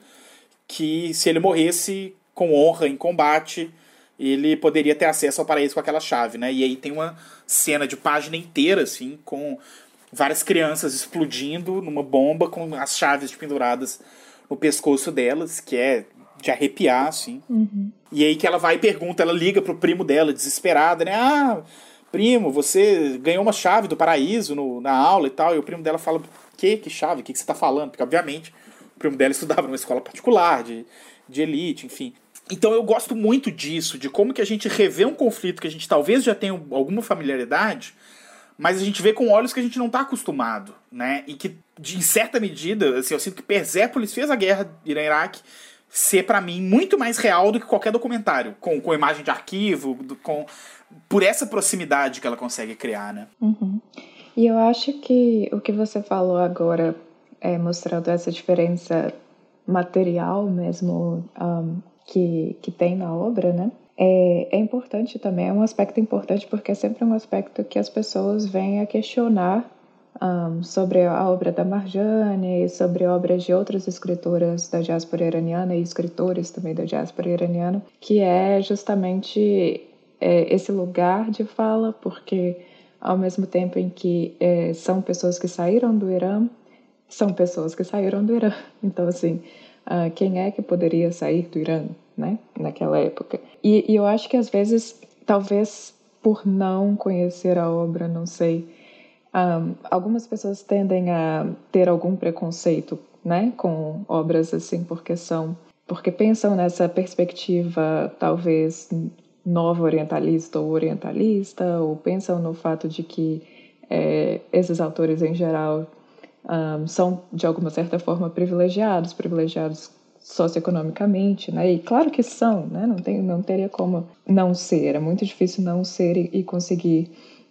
que se ele morresse, com honra em combate, ele poderia ter acesso ao paraíso com aquela chave, né? E aí tem uma cena de página inteira, assim, com várias crianças explodindo numa bomba com as chaves penduradas no pescoço delas, que é de arrepiar, assim. Uhum. E aí que ela vai e pergunta, ela liga pro primo dela, desesperada, né? Ah, primo, você ganhou uma chave do paraíso no, na aula e tal. E o primo dela fala, que? Que chave? O que, que você tá falando? Porque, obviamente, o primo dela estudava numa escola particular, de, de elite, enfim. Então eu gosto muito disso, de como que a gente revê um conflito que a gente talvez já tenha alguma familiaridade, mas a gente vê com olhos que a gente não está acostumado, né? E que, de, em certa medida, assim, eu sinto que Persépolis fez a guerra Irã-Iraque ser para mim muito mais real do que qualquer documentário, com, com imagem de arquivo, do, com por essa proximidade que ela consegue criar, né? Uhum. E eu acho que o que você falou agora, é, mostrando essa diferença material mesmo um, que, que tem na obra, né? É, é importante também, é um aspecto importante porque é sempre um aspecto que as pessoas vêm a questionar um, sobre a obra da Marjane, sobre obras de outras escritoras da diáspora iraniana e escritores também da diáspora iraniana, que é justamente é, esse lugar de fala, porque ao mesmo tempo em que é, são pessoas que saíram do Irã, são pessoas que saíram do Irã. Então, assim, uh, quem é que poderia sair do Irã, né, naquela época? E, e eu acho que às vezes, talvez por não conhecer a obra, não sei, um, algumas pessoas tendem a ter algum preconceito, né, com obras assim, porque são, porque pensam nessa perspectiva talvez nova orientalista ou orientalista, ou pensam no fato de que é, esses autores em geral um, são de alguma certa forma privilegiados, privilegiados socioeconomicamente, né? E claro que são, né? Não tem, não teria como não ser. É muito difícil não ser e, e conseguir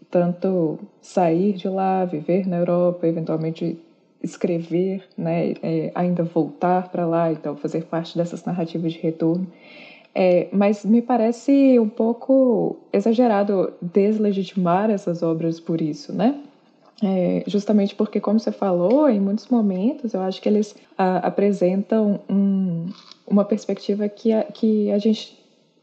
tanto sair de lá, viver na Europa, eventualmente escrever, né? É, ainda voltar para lá, então fazer parte dessas narrativas de retorno. É, mas me parece um pouco exagerado deslegitimar essas obras por isso, né? É, justamente porque, como você falou, em muitos momentos eu acho que eles a, apresentam um, uma perspectiva que a, que a gente,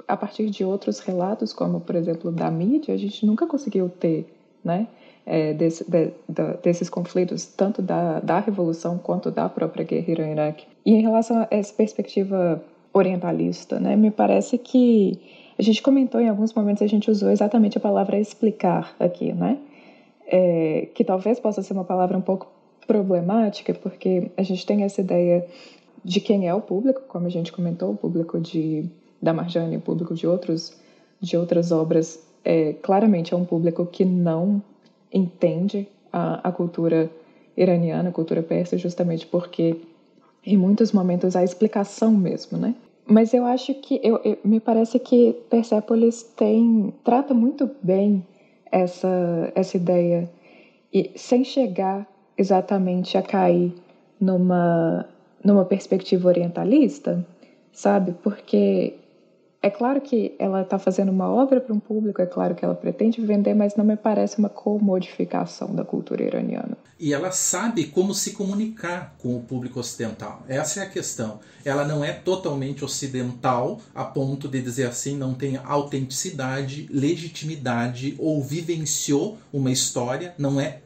a partir de outros relatos, como por exemplo da mídia, a gente nunca conseguiu ter, né? É, desse, de, de, desses conflitos, tanto da, da Revolução quanto da própria guerra Irã-Iraque. E em relação a essa perspectiva orientalista, né, me parece que a gente comentou em alguns momentos, a gente usou exatamente a palavra explicar aqui, né? É, que talvez possa ser uma palavra um pouco problemática, porque a gente tem essa ideia de quem é o público, como a gente comentou, o público de da Marjane, o público de outros de outras obras, é, claramente é um público que não entende a, a cultura iraniana, a cultura persa, justamente porque em muitos momentos há explicação mesmo, né? Mas eu acho que eu, eu, me parece que Persépolis tem trata muito bem essa, essa ideia e sem chegar exatamente a cair numa, numa perspectiva orientalista, sabe? Porque é claro que ela está fazendo uma obra para um público, é claro que ela pretende vender, mas não me parece uma comodificação da cultura iraniana. E ela sabe como se comunicar com o público ocidental. Essa é a questão. Ela não é totalmente ocidental a ponto de dizer assim, não tem autenticidade, legitimidade ou vivenciou uma história, não é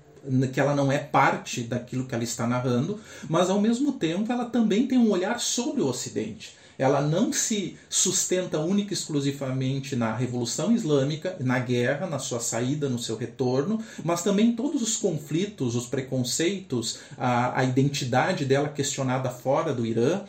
que ela não é parte daquilo que ela está narrando, mas ao mesmo tempo ela também tem um olhar sobre o Ocidente ela não se sustenta única e exclusivamente na Revolução Islâmica, na guerra, na sua saída, no seu retorno, mas também todos os conflitos, os preconceitos, a, a identidade dela questionada fora do Irã,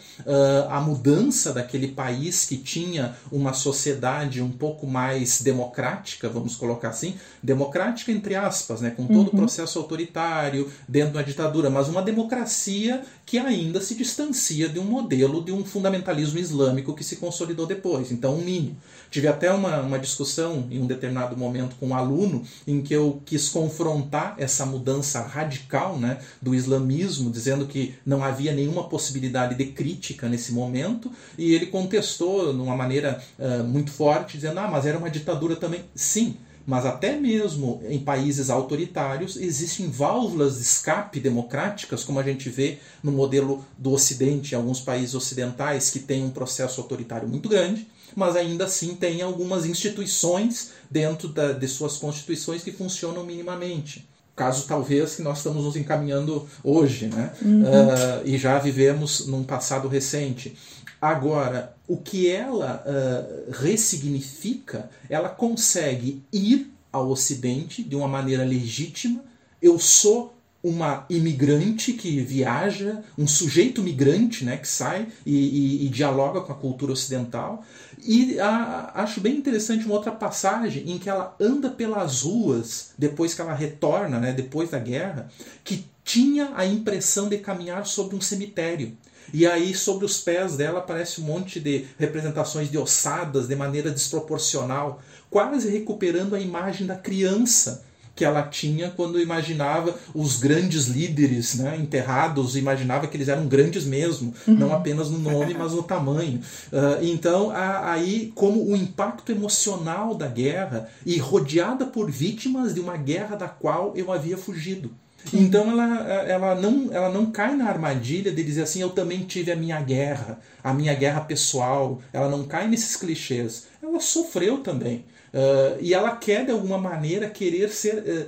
a mudança daquele país que tinha uma sociedade um pouco mais democrática, vamos colocar assim, democrática entre aspas, né, com todo o uhum. processo autoritário, dentro da ditadura, mas uma democracia que ainda se distancia de um modelo de um fundamentalismo islâmico que se consolidou depois. Então, um mínimo. Tive até uma, uma discussão em um determinado momento com um aluno em que eu quis confrontar essa mudança radical né, do islamismo, dizendo que não havia nenhuma possibilidade de crítica nesse momento, e ele contestou de uma maneira uh, muito forte, dizendo: ah, mas era uma ditadura também. Sim, mas até mesmo em países autoritários existem válvulas de escape democráticas, como a gente vê no modelo do Ocidente, em alguns países ocidentais que têm um processo autoritário muito grande, mas ainda assim tem algumas instituições dentro da, de suas constituições que funcionam minimamente caso talvez que nós estamos nos encaminhando hoje, né? Uhum. Uh, e já vivemos num passado recente. Agora, o que ela uh, ressignifica, ela consegue ir ao Ocidente de uma maneira legítima. Eu sou uma imigrante que viaja, um sujeito migrante né, que sai e, e, e dialoga com a cultura ocidental. E a, acho bem interessante uma outra passagem em que ela anda pelas ruas, depois que ela retorna, né, depois da guerra, que tinha a impressão de caminhar sobre um cemitério. E aí, sobre os pés dela, aparece um monte de representações de ossadas de maneira desproporcional, quase recuperando a imagem da criança que ela tinha quando imaginava os grandes líderes né, enterrados, imaginava que eles eram grandes mesmo, uhum. não apenas no nome, mas no tamanho. Uh, então, a, aí, como o impacto emocional da guerra e rodeada por vítimas de uma guerra da qual eu havia fugido. Então ela, ela, não, ela não cai na armadilha de dizer assim, eu também tive a minha guerra, a minha guerra pessoal. Ela não cai nesses clichês. Ela sofreu também. Uh, e ela quer, de alguma maneira, querer ser, uh,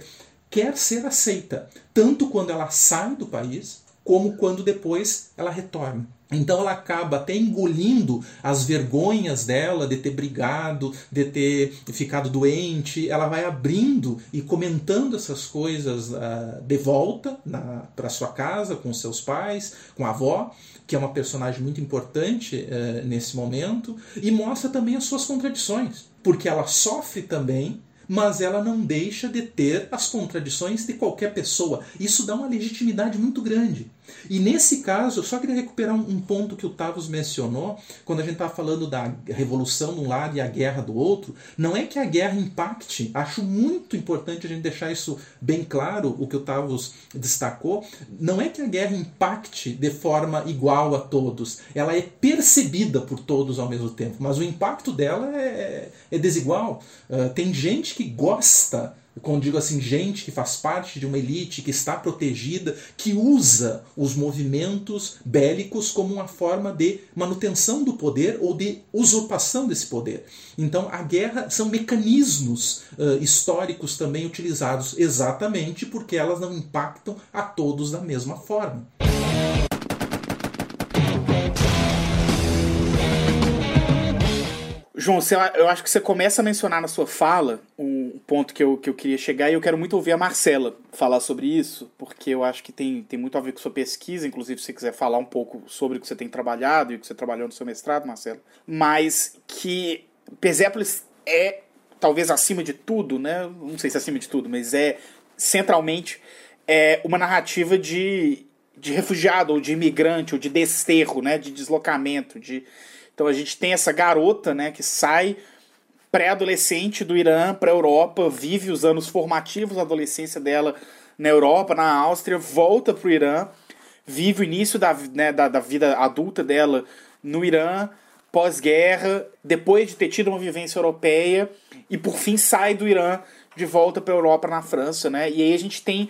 quer ser aceita, tanto quando ela sai do país, como quando depois ela retorna. Então ela acaba até engolindo as vergonhas dela de ter brigado, de ter ficado doente. Ela vai abrindo e comentando essas coisas uh, de volta para sua casa, com seus pais, com a avó, que é uma personagem muito importante uh, nesse momento, e mostra também as suas contradições porque ela sofre também, mas ela não deixa de ter as contradições de qualquer pessoa. Isso dá uma legitimidade muito grande. E nesse caso, eu só queria recuperar um ponto que o Tavos mencionou, quando a gente estava falando da revolução de um lado e a guerra do outro. Não é que a guerra impacte, acho muito importante a gente deixar isso bem claro, o que o Tavos destacou. Não é que a guerra impacte de forma igual a todos, ela é percebida por todos ao mesmo tempo, mas o impacto dela é, é desigual. Uh, tem gente que gosta quando digo assim, gente que faz parte de uma elite, que está protegida, que usa os movimentos bélicos como uma forma de manutenção do poder ou de usurpação desse poder. Então, a guerra são mecanismos uh, históricos também utilizados exatamente porque elas não impactam a todos da mesma forma. João, eu acho que você começa a mencionar na sua fala um ponto que eu, que eu queria chegar e eu quero muito ouvir a Marcela falar sobre isso, porque eu acho que tem, tem muito a ver com sua pesquisa, inclusive se você quiser falar um pouco sobre o que você tem trabalhado e o que você trabalhou no seu mestrado, Marcela, mas que Persépolis é, talvez acima de tudo, né? não sei se acima de tudo, mas é centralmente é uma narrativa de, de refugiado ou de imigrante ou de desterro, né? de deslocamento, de então a gente tem essa garota, né, que sai pré-adolescente do Irã para a Europa, vive os anos formativos da adolescência dela na Europa, na Áustria, volta para o Irã, vive o início da, né, da, da vida adulta dela no Irã, pós-guerra, depois de ter tido uma vivência europeia, e por fim sai do Irã de volta para a Europa, na França, né? E aí a gente tem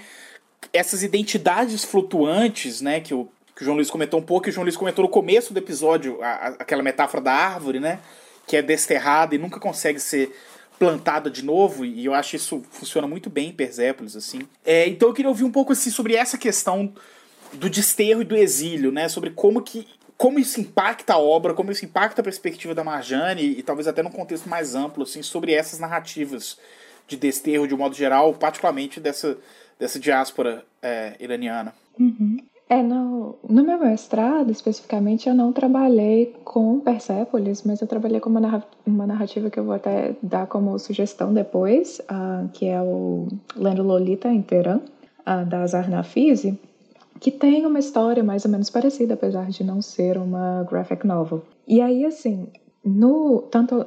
essas identidades flutuantes, né, que o que o João Luiz comentou um pouco, e o João Luiz comentou no começo do episódio, a, a, aquela metáfora da árvore, né? Que é desterrada e nunca consegue ser plantada de novo, e eu acho isso funciona muito bem em Persépolis, assim. É, então eu queria ouvir um pouco assim, sobre essa questão do desterro e do exílio, né? Sobre como que como isso impacta a obra, como isso impacta a perspectiva da Marjane, e, e talvez até num contexto mais amplo, assim, sobre essas narrativas de desterro de um modo geral, particularmente dessa, dessa diáspora é, iraniana. Uhum. É, no, no meu mestrado, especificamente, eu não trabalhei com Persépolis, mas eu trabalhei com uma, narra uma narrativa que eu vou até dar como sugestão depois, uh, que é o Lendo Lolita em Teherã, uh, da Azar Nafisi, que tem uma história mais ou menos parecida, apesar de não ser uma graphic novel. E aí, assim, no tanto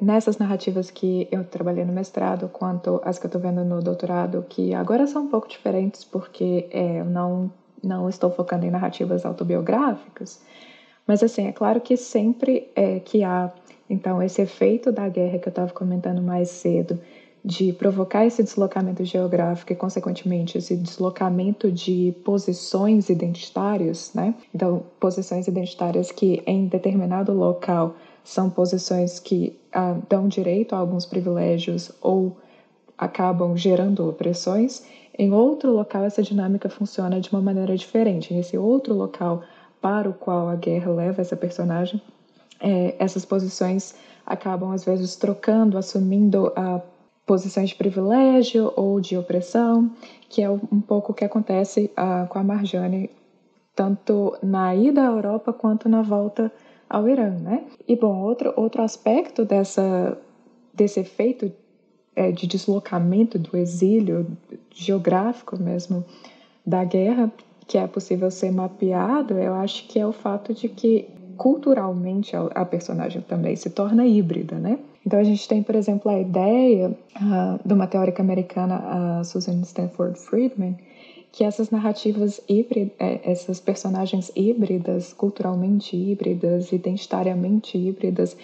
nessas narrativas que eu trabalhei no mestrado, quanto as que eu estou vendo no doutorado, que agora são um pouco diferentes, porque é, eu não não estou focando em narrativas autobiográficas, mas assim, é claro que sempre é que há então esse efeito da guerra que eu estava comentando mais cedo, de provocar esse deslocamento geográfico e, consequentemente, esse deslocamento de posições identitárias, né? Então, posições identitárias que em determinado local são posições que ah, dão direito a alguns privilégios ou acabam gerando opressões. Em outro local, essa dinâmica funciona de uma maneira diferente. Nesse outro local para o qual a guerra leva essa personagem, é, essas posições acabam às vezes trocando, assumindo a posições de privilégio ou de opressão, que é um pouco o que acontece uh, com a Marjane, tanto na ida à Europa quanto na volta ao Irã, né? E bom, outro outro aspecto dessa desse efeito é, de deslocamento do exílio geográfico mesmo da guerra, que é possível ser mapeado, eu acho que é o fato de que culturalmente a, personagem também se torna híbrida, né? Então a gente tem, por exemplo, a ideia uh, de uma teórica americana, a Susan Stanford Friedman, que essas narrativas híbridas, é, essas personagens híbridas, culturalmente híbridas, identitariamente híbridas,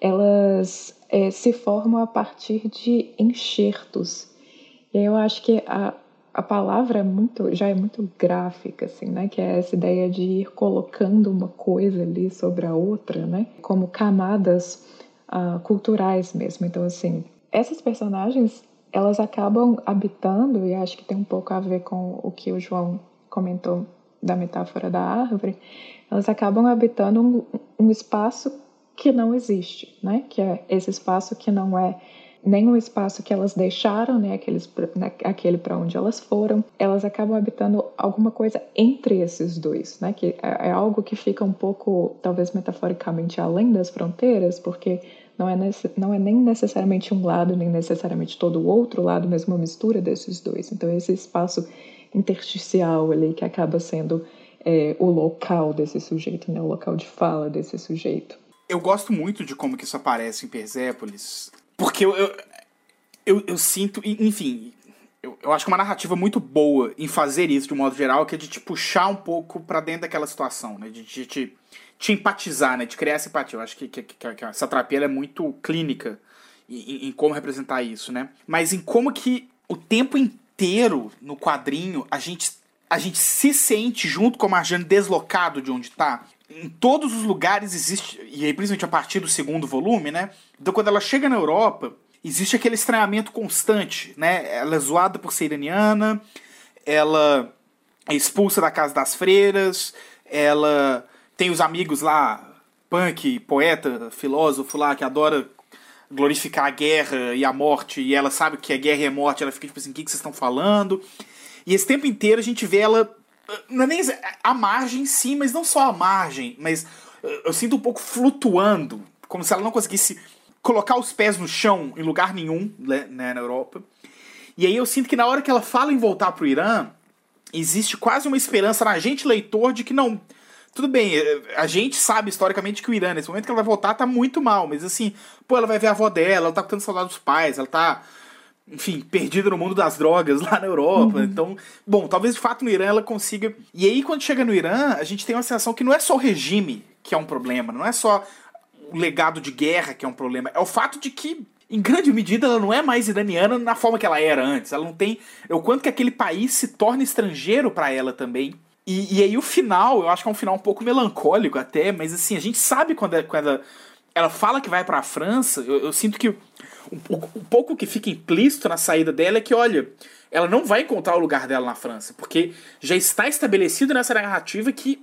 elas é, se formam a partir de enxertos. E eu acho que a, a palavra é muito, já é muito gráfica, assim, né? Que é essa ideia de ir colocando uma coisa ali sobre a outra, né? Como camadas uh, culturais mesmo. Então, assim, essas personagens, elas acabam habitando, e acho que tem um pouco a ver com o que o João comentou da metáfora da árvore, elas acabam habitando um, um espaço que não existe, né? Que é esse espaço que não é o espaço que elas deixaram, né, aqueles, né, aquele para onde elas foram, elas acabam habitando alguma coisa entre esses dois, né, que é, é algo que fica um pouco, talvez metaforicamente, além das fronteiras, porque não é, nesse, não é nem necessariamente um lado, nem necessariamente todo o outro lado, mas uma mistura desses dois. Então, esse espaço intersticial ali que acaba sendo é, o local desse sujeito, né, o local de fala desse sujeito. Eu gosto muito de como que isso aparece em Persépolis, porque eu, eu, eu, eu sinto, enfim, eu, eu acho que é uma narrativa muito boa em fazer isso de um modo geral, que é de te puxar um pouco para dentro daquela situação, né? De, de, te empatizar, né? De criar essa empatia. Eu acho que, que, que, que essa terapia é muito clínica em, em, como representar isso, né? Mas em como que o tempo inteiro no quadrinho a gente, a gente se sente junto com a Marjane deslocado de onde tá em todos os lugares existe, e aí principalmente a partir do segundo volume, né? Então quando ela chega na Europa, existe aquele estranhamento constante, né? Ela é zoada por ser iraniana, ela é expulsa da casa das freiras, ela tem os amigos lá, punk, poeta, filósofo lá, que adora glorificar a guerra e a morte, e ela sabe que a guerra e a morte, ela fica tipo assim, o que, que vocês estão falando? E esse tempo inteiro a gente vê ela não é nem a margem sim, mas não só a margem, mas eu sinto um pouco flutuando, como se ela não conseguisse colocar os pés no chão em lugar nenhum né, né, na Europa. E aí eu sinto que na hora que ela fala em voltar pro Irã, existe quase uma esperança na gente leitor de que não, tudo bem, a gente sabe historicamente que o Irã, nesse momento que ela vai voltar, tá muito mal, mas assim, pô, ela vai ver a avó dela, ela tá com tanto saudade dos pais, ela tá enfim, perdida no mundo das drogas lá na Europa. Uhum. Então, bom, talvez de fato no Irã ela consiga. E aí, quando chega no Irã, a gente tem uma sensação que não é só o regime que é um problema, não é só o legado de guerra que é um problema, é o fato de que. Em grande medida, ela não é mais iraniana na forma que ela era antes. Ela não tem. É o quanto que aquele país se torna estrangeiro para ela também. E, e, aí o final, eu acho que é um final um pouco melancólico até, mas assim, a gente sabe quando, é, quando ela, ela fala que vai para a França, eu, eu sinto que um, pouco que fica implícito na saída dela é que, olha, ela não vai encontrar o lugar dela na França, porque já está estabelecido nessa narrativa que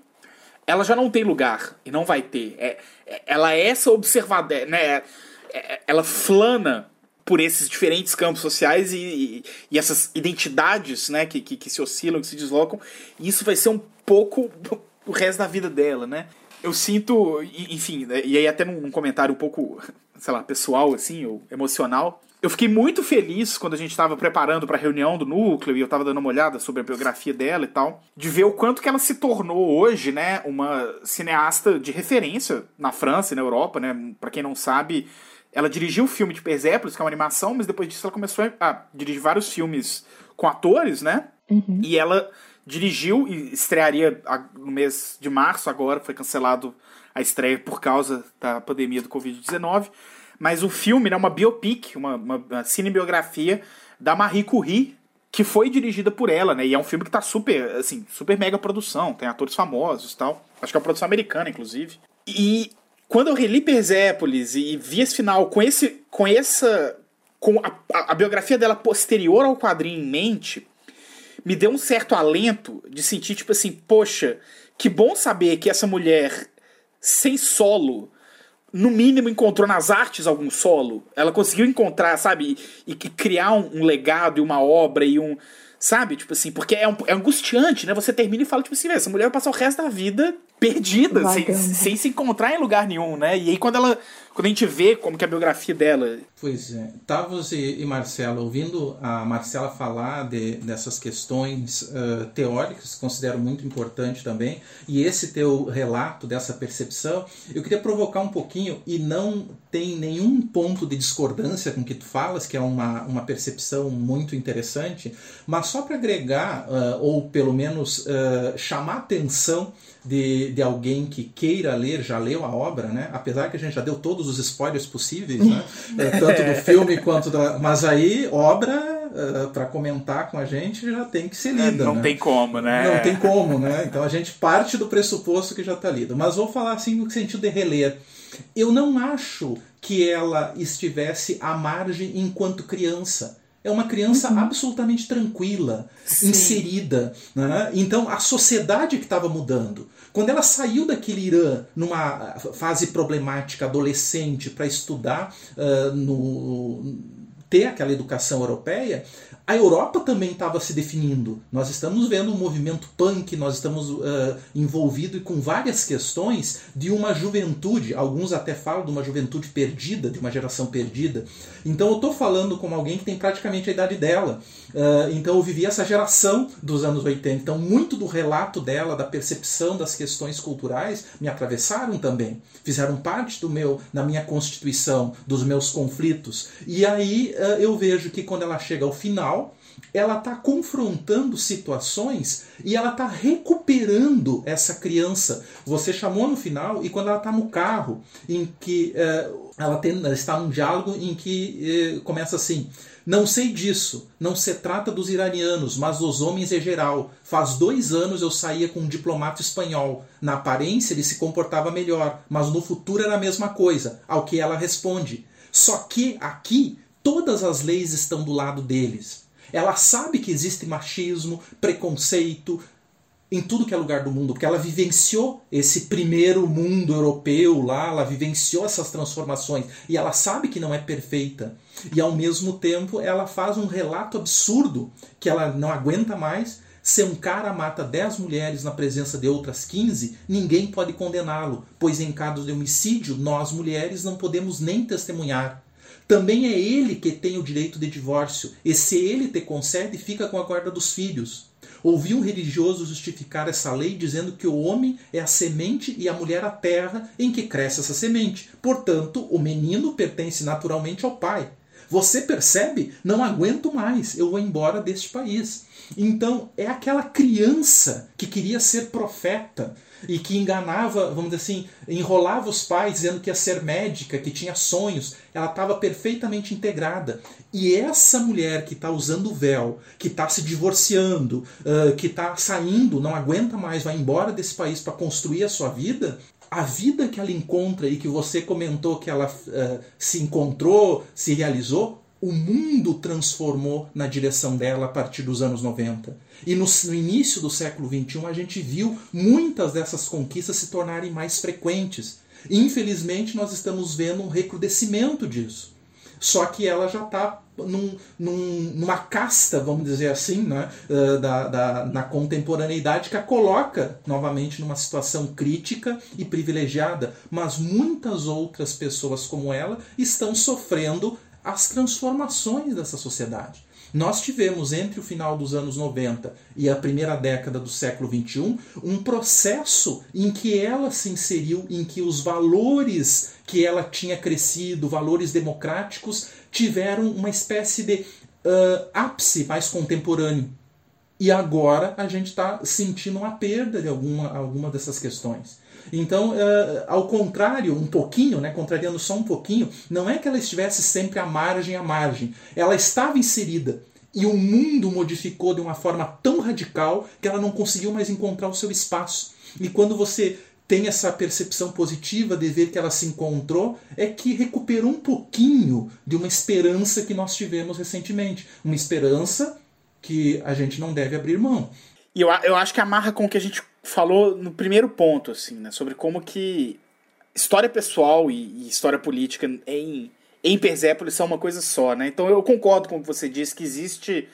ela já não tem lugar e não vai ter. É, é, ela é essa observadora, né? É, é, ela flana por esses diferentes campos sociais e, e, e essas identidades né, que, que, que, se oscilam, que se deslocam. E isso vai ser um pouco o resto da vida dela, né? Eu sinto, enfim, né, e aí até num comentário um pouco sei lá, pessoal, assim, ou emocional. Eu fiquei muito feliz quando a gente estava preparando para a reunião do núcleo e eu estava dando uma olhada sobre a biografia dela e tal, de ver o quanto que ela se tornou hoje, né, uma cineasta de referência na França e na Europa, né? Para quem não sabe, ela dirigiu o filme de Persépolis, que é uma animação, mas depois disso ela começou a dirigir vários filmes com atores, né? Uhum. E ela dirigiu e estrearia no mês de março agora, foi cancelado a estreia por causa da pandemia do Covid-19. mas o filme é né, uma biopic, uma, uma, uma cinebiografia da Marie Curie, que foi dirigida por ela, né? E é um filme que tá super, assim, super mega produção, tem atores famosos e tal. Acho que é uma produção americana, inclusive. E quando eu reli Persépolis e vi esse final com esse com essa com a, a, a biografia dela posterior ao quadrinho em mente, me deu um certo alento de sentir tipo assim, poxa, que bom saber que essa mulher sem solo no mínimo encontrou nas artes algum solo. Ela conseguiu encontrar, sabe, e, e criar um, um, legado e uma obra e um. Sabe? Tipo assim, porque é, um, é angustiante, né? Você termina e fala, tipo assim, essa mulher vai passar o resto da vida perdida, sem, sem, se encontrar em lugar nenhum, né? E aí quando ela. Quando a gente vê como que é a biografia dela. Pois é. Tavos e, e Marcela, ouvindo a Marcela falar de, dessas questões uh, teóricas, considero muito importante também, e esse teu relato dessa percepção, eu queria provocar um pouquinho, e não tem nenhum ponto de discordância com o que tu falas, que é uma, uma percepção muito interessante, mas só para agregar, uh, ou pelo menos uh, chamar atenção de, de alguém que queira ler, já leu a obra, né? Apesar que a gente já deu todos os spoilers possíveis, né? É, tanto do filme quanto da. Mas aí, obra Uh, para comentar com a gente já tem que ser lida. É, não né? tem como, né? Não tem como, né? Então a gente parte do pressuposto que já está lido. Mas vou falar assim no sentido de reler. Eu não acho que ela estivesse à margem enquanto criança é uma criança uhum. absolutamente tranquila, Sim. inserida. Né? Então a sociedade que estava mudando. Quando ela saiu daquele Irã numa fase problemática adolescente para estudar uh, no ter aquela educação europeia, a Europa também estava se definindo. Nós estamos vendo um movimento punk, nós estamos uh, envolvidos com várias questões de uma juventude, alguns até falam de uma juventude perdida, de uma geração perdida. Então eu estou falando como alguém que tem praticamente a idade dela. Uh, então eu vivi essa geração dos anos 80. Então muito do relato dela, da percepção das questões culturais, me atravessaram também. Fizeram parte do meu, da minha constituição, dos meus conflitos. E aí uh, eu vejo que quando ela chega ao final, ela está confrontando situações e ela está recuperando essa criança. Você chamou no final e quando ela está no carro, em que uh, ela, tem, ela está num diálogo em que uh, começa assim. Não sei disso, não se trata dos iranianos, mas dos homens em geral. Faz dois anos eu saía com um diplomata espanhol. Na aparência ele se comportava melhor, mas no futuro era a mesma coisa. Ao que ela responde. Só que aqui todas as leis estão do lado deles. Ela sabe que existe machismo, preconceito em tudo que é lugar do mundo, porque ela vivenciou esse primeiro mundo europeu lá, ela vivenciou essas transformações e ela sabe que não é perfeita. E ao mesmo tempo ela faz um relato absurdo que ela não aguenta mais. Se um cara mata 10 mulheres na presença de outras 15, ninguém pode condená-lo, pois em caso de homicídio, nós mulheres não podemos nem testemunhar. Também é ele que tem o direito de divórcio, e se ele te concede, fica com a guarda dos filhos. Ouvi um religioso justificar essa lei dizendo que o homem é a semente e a mulher a terra em que cresce essa semente. Portanto, o menino pertence naturalmente ao pai. Você percebe? Não aguento mais, eu vou embora deste país. Então, é aquela criança que queria ser profeta, e que enganava, vamos dizer assim, enrolava os pais dizendo que ia ser médica, que tinha sonhos, ela estava perfeitamente integrada. E essa mulher que está usando o véu, que está se divorciando, uh, que está saindo, não aguenta mais, vai embora desse país para construir a sua vida, a vida que ela encontra e que você comentou que ela uh, se encontrou, se realizou, o mundo transformou na direção dela a partir dos anos 90. E no, no, início do século XXI a gente viu muitas dessas conquistas se tornarem mais frequentes. Infelizmente nós estamos vendo um recrudescimento disso. Só que ela já está num, num, numa casta, vamos dizer assim, né, da, da, na contemporaneidade que a coloca novamente numa situação crítica e privilegiada. Mas muitas outras pessoas como ela estão sofrendo as transformações dessa sociedade. Nós tivemos entre o final dos anos 90 e a primeira década do século 21 um processo em que ela se inseriu, em que os valores que ela tinha crescido, valores democráticos, tiveram uma espécie de uh, ápice mais contemporâneo. E agora a gente está sentindo uma perda de alguma, alguma dessas questões. Então, uh, ao contrário, um pouquinho, né, contrariando só um pouquinho, não é que ela estivesse sempre à margem à margem. Ela estava inserida. E o mundo modificou de uma forma tão radical que ela não conseguiu mais encontrar o seu espaço. E quando você tem essa percepção positiva de ver que ela se encontrou, é que recuperou um pouquinho de uma esperança que nós tivemos recentemente. Uma esperança que a gente não deve abrir mão. E eu, eu acho que amarra com o que a gente falou no primeiro ponto, assim, né? Sobre como que história pessoal e, e história política em, em Persépolis são uma coisa só, né? Então eu concordo com o que você disse, que existe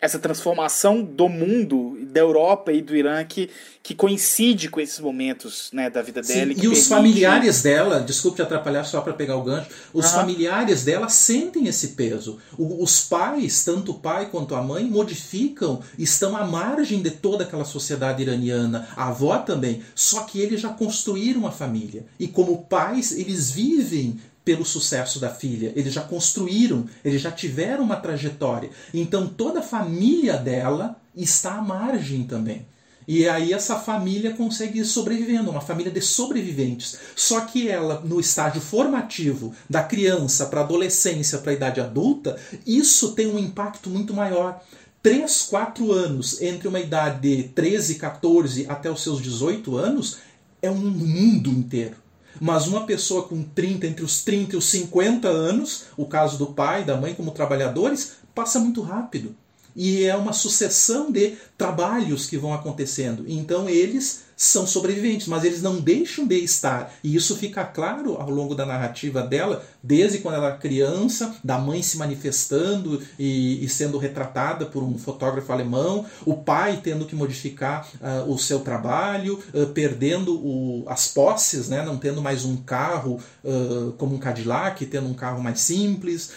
essa transformação do mundo, da Europa e do Irã que, que coincide com esses momentos né, da vida dela. Sim, e, e os familiares dela, desculpe te atrapalhar só para pegar o gancho, os familiares dela sentem esse peso. O, os pais, tanto o pai quanto a mãe, modificam, estão à margem de toda aquela sociedade iraniana. A avó também. Só que eles já construíram a família. E como pais, eles vivem pelo sucesso da filha. Eles já construíram, eles já tiveram uma trajetória. Então toda a família dela está à margem também. E aí essa família consegue ir sobrevivendo, uma família de sobreviventes. Só que ela, no estágio formativo, da criança para a adolescência, para a idade adulta, isso tem um impacto muito maior. 3, 4 anos entre uma idade de 13, 14 até os seus 18 anos é um mundo inteiro. Mas uma pessoa com 30, entre os 30 e os 50 anos, o caso do pai da mãe como trabalhadores, passa muito rápido. E é uma sucessão de trabalhos que vão acontecendo. Então eles são sobreviventes, mas eles não deixam de estar. E isso fica claro ao longo da narrativa dela, desde quando ela é criança, da mãe se manifestando e, e sendo retratada por um fotógrafo alemão, o pai tendo que modificar uh, o seu trabalho, uh, perdendo o, as posses, né, não tendo mais um carro uh, como um Cadillac, tendo um carro mais simples,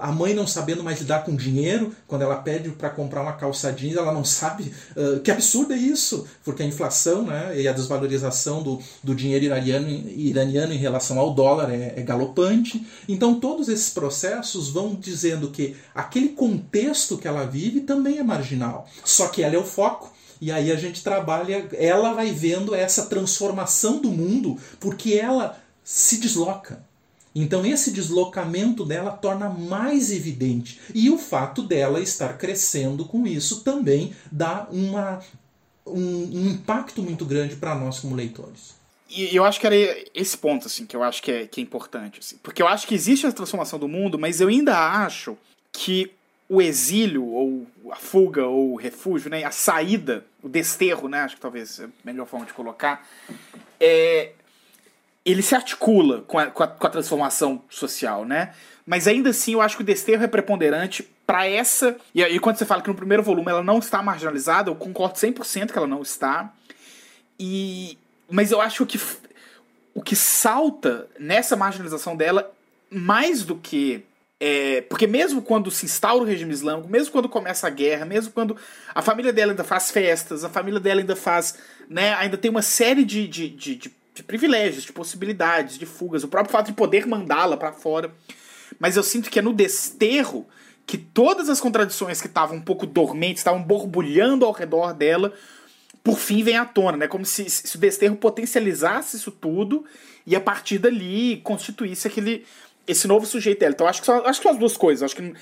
a mãe não sabendo mais lidar com dinheiro, quando ela pede para comprar uma calça jeans, ela não sabe que absurdo é isso, porque a inflação inflação né, e a desvalorização do, do dinheiro iraniano, iraniano em relação ao dólar é, é galopante. Então, todos esses processos vão dizendo que aquele contexto que ela vive também é marginal, só que ela é o foco. E aí a gente trabalha, ela vai vendo essa transformação do mundo, porque ela se desloca. Então esse deslocamento dela torna mais evidente. E o fato dela estar crescendo com isso também dá uma um, um impacto muito grande para nós como leitores. E eu acho que era esse ponto, assim, que eu acho que é, que é importante. Assim. Porque eu acho que existe a transformação do mundo, mas eu ainda acho que o exílio, ou a fuga, ou o refúgio, né, a saída, o desterro, né, acho que talvez é a melhor forma de colocar, é, ele se articula com a, com a, com a transformação social, né? Mas ainda assim eu acho que o desterro é preponderante para essa. E aí, quando você fala que no primeiro volume ela não está marginalizada, eu concordo 100% que ela não está. E mas eu acho que o que salta nessa marginalização dela, mais do que. É, porque mesmo quando se instaura o regime islâmico, mesmo quando começa a guerra, mesmo quando a família dela ainda faz festas, a família dela ainda faz. Né, ainda tem uma série de, de, de, de, de privilégios, de possibilidades, de fugas, o próprio fato de poder mandá-la para fora. Mas eu sinto que é no desterro que todas as contradições que estavam um pouco dormentes, estavam borbulhando ao redor dela, por fim vem à tona, né? Como se, se o desterro potencializasse isso tudo e a partir dali constituísse aquele esse novo sujeito dela. Então acho que são, acho que são as duas coisas. Acho que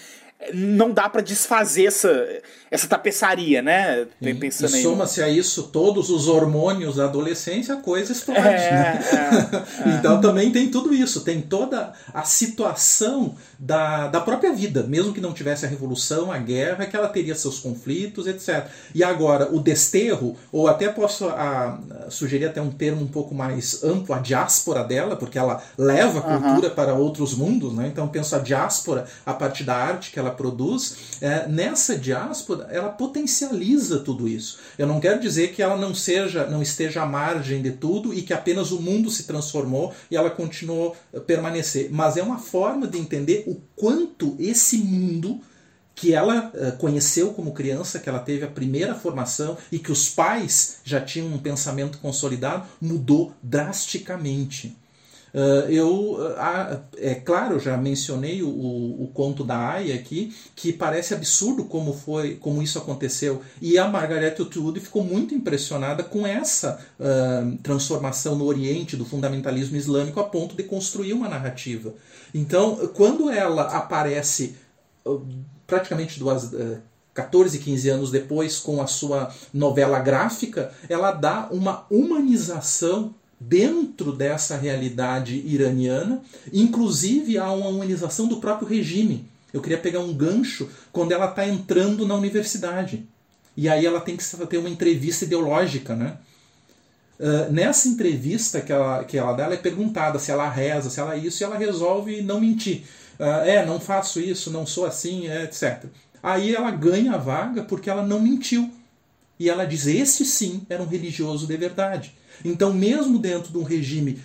não dá para desfazer essa, essa tapeçaria, né? E, Pensando e soma-se a isso todos os hormônios da adolescência, a coisa explode. É, né? é, é. então também tem tudo isso, tem toda a situação da, da própria vida, mesmo que não tivesse a revolução, a guerra, que ela teria seus conflitos, etc. E agora, o desterro, ou até posso a, sugerir até um termo um pouco mais amplo, a diáspora dela, porque ela leva a cultura para outros mundos, né? Então penso a diáspora a partir da arte que ela ela produz, é, nessa diáspora ela potencializa tudo isso. Eu não quero dizer que ela não seja, não esteja à margem de tudo e que apenas o mundo se transformou e ela continuou a permanecer, mas é uma forma de entender o quanto esse mundo que ela uh, conheceu como criança, que ela teve a primeira formação e que os pais já tinham um pensamento consolidado, mudou drasticamente. Uh, eu, uh, é claro, já mencionei o, o, conto da Aya aqui, que parece absurdo como foi, como isso aconteceu. E a Margaret Atwood ficou muito impressionada com essa uh, transformação no Oriente do fundamentalismo islâmico a ponto de construir uma narrativa. Então, quando ela aparece praticamente duas 14, 15 anos depois, com a sua novela gráfica, ela dá uma humanização dentro dessa realidade iraniana, inclusive há uma humanização do próprio regime. Eu queria pegar um gancho quando ela está entrando na universidade. E aí ela tem que ter uma entrevista ideológica, né? Uh, nessa entrevista que ela, que ela dá, ela é perguntada se ela reza, se ela é isso, e ela resolve não mentir. Uh, é, não faço isso, não sou assim, é, etc. Aí ela ganha a vaga porque ela não mentiu. E ela diz: Este sim era um religioso de verdade. Então, mesmo dentro de um regime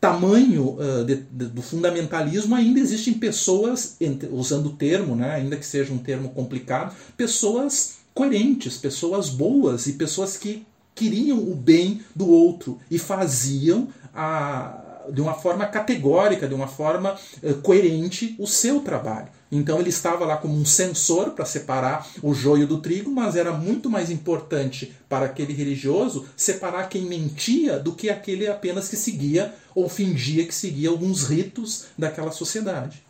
tamanho uh, de, de, do fundamentalismo, ainda existem pessoas, usando o termo, né, ainda que seja um termo complicado, pessoas coerentes, pessoas boas e pessoas que queriam o bem do outro e faziam a, de uma forma categórica, de uma forma uh, coerente o seu trabalho. Então ele estava lá como um sensor para separar o joio do trigo, mas era muito mais importante para aquele religioso separar quem mentia do que aquele apenas que seguia ou fingia que seguia alguns ritos daquela sociedade.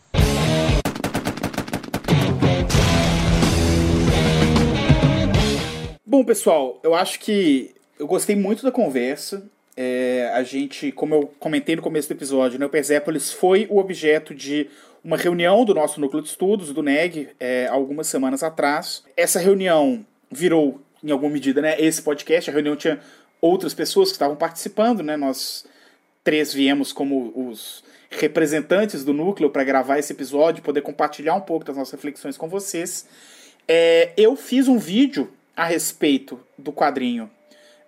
Bom, pessoal, eu acho que eu gostei muito da conversa. É, a gente, como eu comentei no começo do episódio, né, o Persépolis foi o objeto de uma reunião do nosso núcleo de estudos, do NEG, é, algumas semanas atrás. Essa reunião virou, em alguma medida, né, esse podcast. A reunião tinha outras pessoas que estavam participando, né? Nós três viemos como os representantes do núcleo para gravar esse episódio, poder compartilhar um pouco das nossas reflexões com vocês. É, eu fiz um vídeo a respeito do quadrinho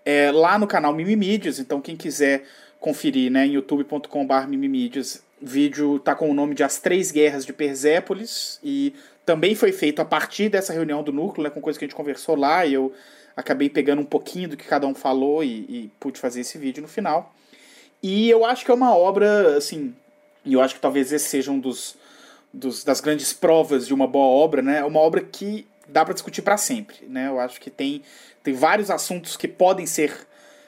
é, lá no canal Mimimídias, então quem quiser conferir né, em youtube.com.br Mimimídias vídeo está com o nome de As Três Guerras de Persépolis e também foi feito a partir dessa reunião do núcleo, né, com coisa que a gente conversou lá, e eu acabei pegando um pouquinho do que cada um falou e, e pude fazer esse vídeo no final. E eu acho que é uma obra, assim, e eu acho que talvez esse seja um dos, dos das grandes provas de uma boa obra, né? É uma obra que dá para discutir para sempre, né? Eu acho que tem, tem vários assuntos que podem ser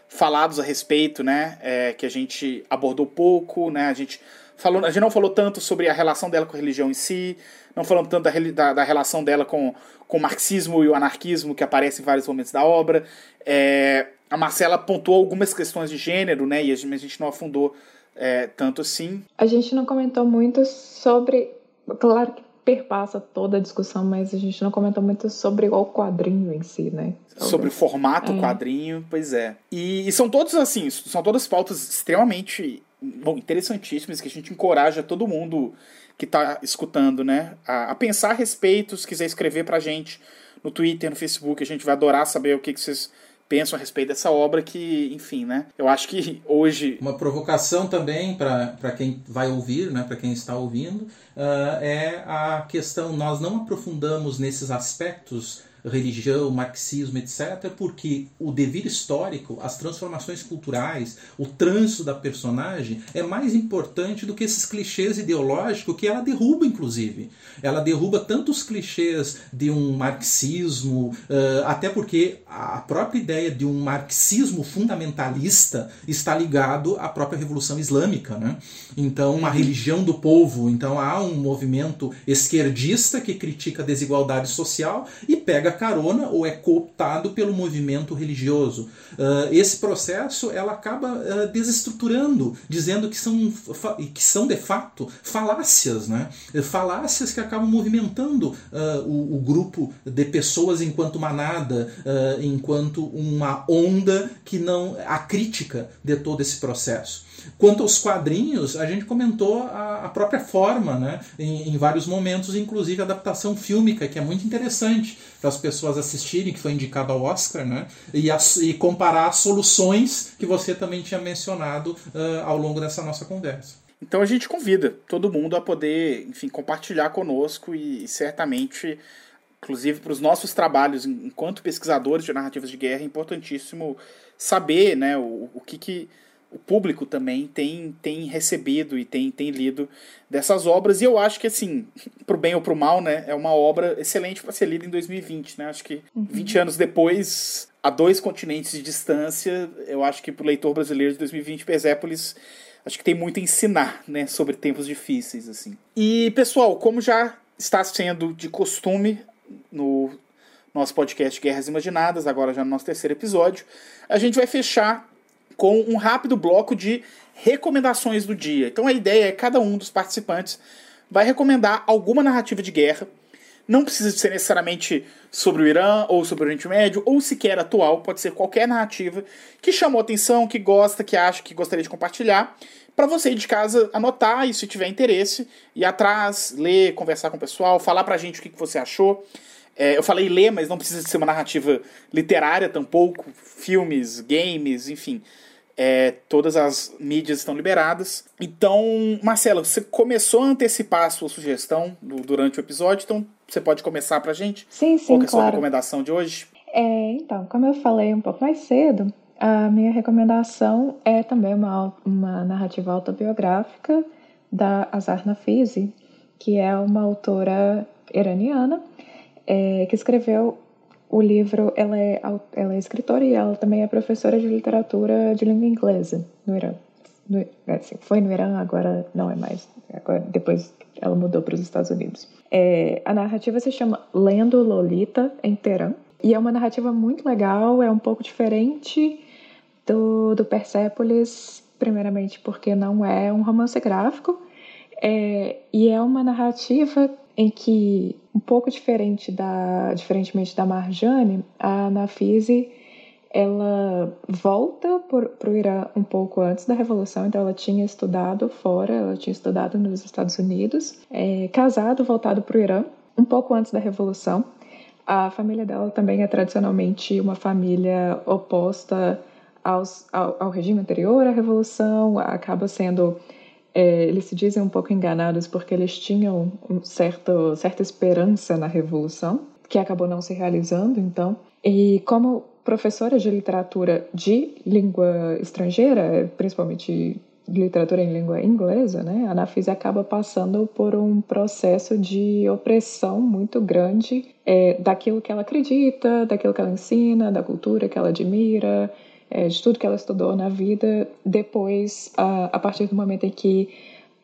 falados a respeito, né? É, que a gente abordou pouco, né? A gente falou, a gente não falou tanto sobre a relação dela com a religião em si, não falamos tanto da, da, da relação dela com, com o marxismo e o anarquismo que aparece em vários momentos da obra. É, a Marcela pontuou algumas questões de gênero, né? E a gente, a gente não afundou é, tanto assim. A gente não comentou muito sobre. Claro que perpassa toda a discussão, mas a gente não comentou muito sobre o quadrinho em si, né? Sobre, sobre o formato é. quadrinho, pois é. E, e, são todos assim, são todas pautas extremamente bom, interessantíssimas que a gente encoraja todo mundo que está escutando, né, a, a, pensar a respeito, se quiser escrever pra gente no Twitter, no Facebook, a gente vai adorar saber o que, que vocês pensam a respeito dessa obra que, enfim, né? Eu acho que hoje. Uma provocação também para quem vai ouvir, né? Para quem está ouvindo, uh, é a questão. Nós não aprofundamos nesses aspectos religião, marxismo, etc., porque o dever histórico, as transformações culturais, o trânsito da personagem é mais importante do que esses clichês ideológicos que ela derruba, inclusive. Ela derruba tanto os clichês de um marxismo, até porque a própria ideia de um marxismo fundamentalista está ligado à própria Revolução Islâmica. Né? Então, uma religião do povo. Então, há um movimento esquerdista que critica a desigualdade social e pega pega carona ou é cooptado pelo movimento religioso. Uh, esse processo ela acaba uh, desestruturando, dizendo que são, que são de fato falácias, né? falácias que acabam movimentando uh, o, o, grupo de pessoas enquanto manada, enquanto uma onda que não. a crítica de todo esse processo. Quanto aos quadrinhos, a gente comentou a, a própria forma, né? Em, em, vários momentos, inclusive a adaptação fílmica, que é muito interessante para as pessoas assistirem, que foi indicado ao Oscar, né? E, as, e comparar as soluções que você também tinha mencionado uh, ao longo dessa nossa conversa. Então a gente convida todo mundo a poder, enfim, compartilhar conosco e, e certamente, inclusive para os nossos trabalhos enquanto pesquisadores de narrativas de guerra, é importantíssimo saber, né, o, o que, que o público também tem, tem recebido e tem, tem lido dessas obras. E eu acho que, assim, pro bem ou pro mal, né, é uma obra excelente para ser lida em 2020, né? Acho que uhum. 20 anos depois, a dois continentes de distância, eu acho que pro leitor brasileiro de 2020, Pesépolis acho que tem muito a ensinar, né, sobre tempos difíceis, assim. E, pessoal, como já está sendo de costume no nosso podcast Guerras Imaginadas, agora já no nosso terceiro episódio, a gente vai fechar com um rápido bloco de recomendações do dia. Então a ideia é que cada um dos participantes vai recomendar alguma narrativa de guerra. Não precisa ser necessariamente sobre o Irã ou sobre o Oriente Médio, ou sequer atual, pode ser qualquer narrativa que chamou atenção, que gosta, que acha que gostaria de compartilhar, para você de casa anotar e se tiver interesse, ir atrás, ler, conversar com o pessoal, falar pra gente o que, que você achou. É, eu falei ler, mas não precisa ser uma narrativa literária tampouco, filmes, games, enfim. É, todas as mídias estão liberadas. Então, Marcela, você começou a antecipar a sua sugestão do, durante o episódio, então você pode começar pra gente? Sim, sim, Qual é a claro. sua recomendação de hoje? É, então, como eu falei um pouco mais cedo, a minha recomendação é também uma, uma narrativa autobiográfica da Azar Nafisi, que é uma autora iraniana é, que escreveu o livro. Ela é, ela é escritora e ela também é professora de literatura de língua inglesa no Irã. No, assim, foi no Irã, agora não é mais. Agora, depois ela mudou para os Estados Unidos. É, a narrativa se chama Lendo Lolita em Teherã. E é uma narrativa muito legal, é um pouco diferente do, do Persepolis, primeiramente porque não é um romance gráfico, é, e é uma narrativa em que, um pouco diferente da, diferentemente da Marjane, a Nafise ela volta para o Irã um pouco antes da Revolução, então ela tinha estudado fora, ela tinha estudado nos Estados Unidos, é, casado, voltado para o Irã, um pouco antes da Revolução. A família dela também é tradicionalmente uma família oposta aos, ao, ao regime anterior à Revolução, acaba sendo é, eles se dizem um pouco enganados porque eles tinham um certo, certa esperança na Revolução, que acabou não se realizando, então. E como professora de literatura de língua estrangeira, principalmente literatura em língua inglesa, né, a Nafisa acaba passando por um processo de opressão muito grande é, daquilo que ela acredita, daquilo que ela ensina, da cultura que ela admira, é, de tudo que ela estudou na vida, depois, a, a partir do momento em que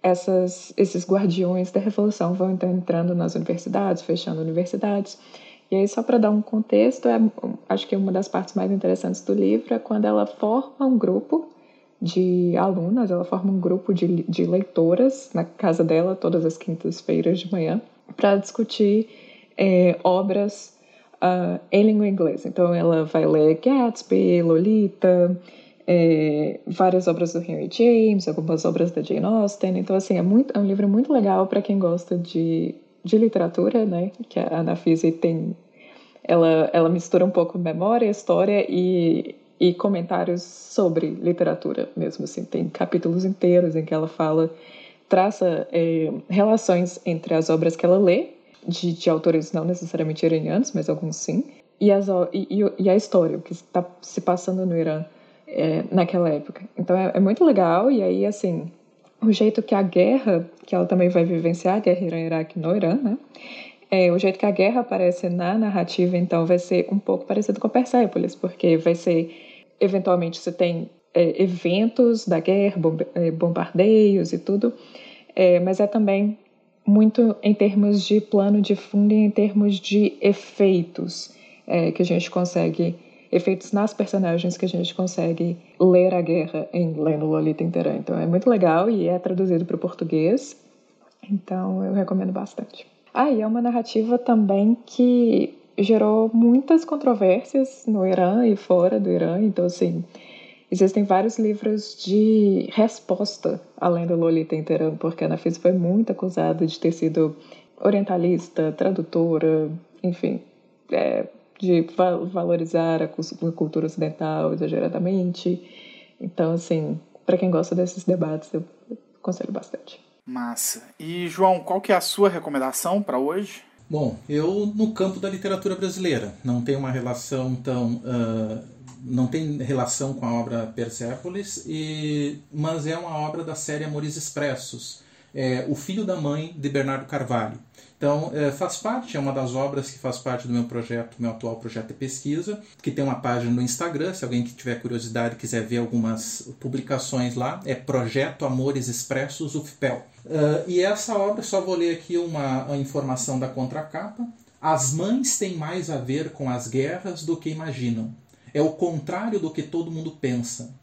essas, esses guardiões da revolução vão então entrando nas universidades, fechando universidades. E aí, só para dar um contexto, é, acho que uma das partes mais interessantes do livro é quando ela forma um grupo de alunas, ela forma um grupo de, de leitoras na casa dela todas as quintas-feiras de manhã para discutir é, obras uh, em língua inglesa. Então, ela vai ler Gatsby, Lolita, é, várias obras do Henry James, algumas obras da Jane Austen. Então, assim, é, muito, é um livro muito legal para quem gosta de, de literatura, né? Que a Ana Fisi tem... Ela, ela mistura um pouco memória, história e, e comentários sobre literatura mesmo, assim. Tem capítulos inteiros em que ela fala traça é, relações entre as obras que ela lê de, de autores não necessariamente iranianos, mas alguns sim, e, as, e, e a história, o que está se passando no Irã é, naquela época. Então é, é, muito legal, e aí, assim, o jeito que a guerra, que ela também vai vivenciar, a guerra Irã-Iraque no Irã, né? É, o jeito que a guerra aparece na narrativa, então, vai ser um pouco parecido com Persépolis, porque vai ser, eventualmente, você tem é, eventos da guerra, é, bombardeios e tudo, é, mas é também muito em termos de plano de fundo e em termos de efeitos é, que a gente consegue efeitos nas personagens que a gente consegue ler a guerra em lendo Lolita inteira. Então é muito legal e é traduzido para o português. Então eu recomendo bastante. Ah, e é uma narrativa também que gerou muitas controvérsias no Irã e fora do Irã. Então assim, Existem vários livros de resposta além do Lolita inteirão, porque a Nafisa foi muito acusada de ter sido orientalista, tradutora, enfim, é, de va valorizar a cultura ocidental exageradamente. Então, assim, para quem gosta desses debates, eu aconselho bastante. Massa. E, João, qual que é a sua recomendação para hoje? Bom, eu no campo da literatura brasileira não tenho uma relação tão uh, não tem relação com a obra Persépolis, e, mas é uma obra da série Amores Expressos, é, O Filho da Mãe de Bernardo Carvalho. Então, é, faz parte, é uma das obras que faz parte do meu projeto, meu atual projeto de pesquisa, que tem uma página no Instagram, se alguém que tiver curiosidade quiser ver algumas publicações lá, é Projeto Amores Expressos UFPEL. Uh, e essa obra, só vou ler aqui uma, uma informação da contracapa. As mães têm mais a ver com as guerras do que imaginam. É o contrário do que todo mundo pensa.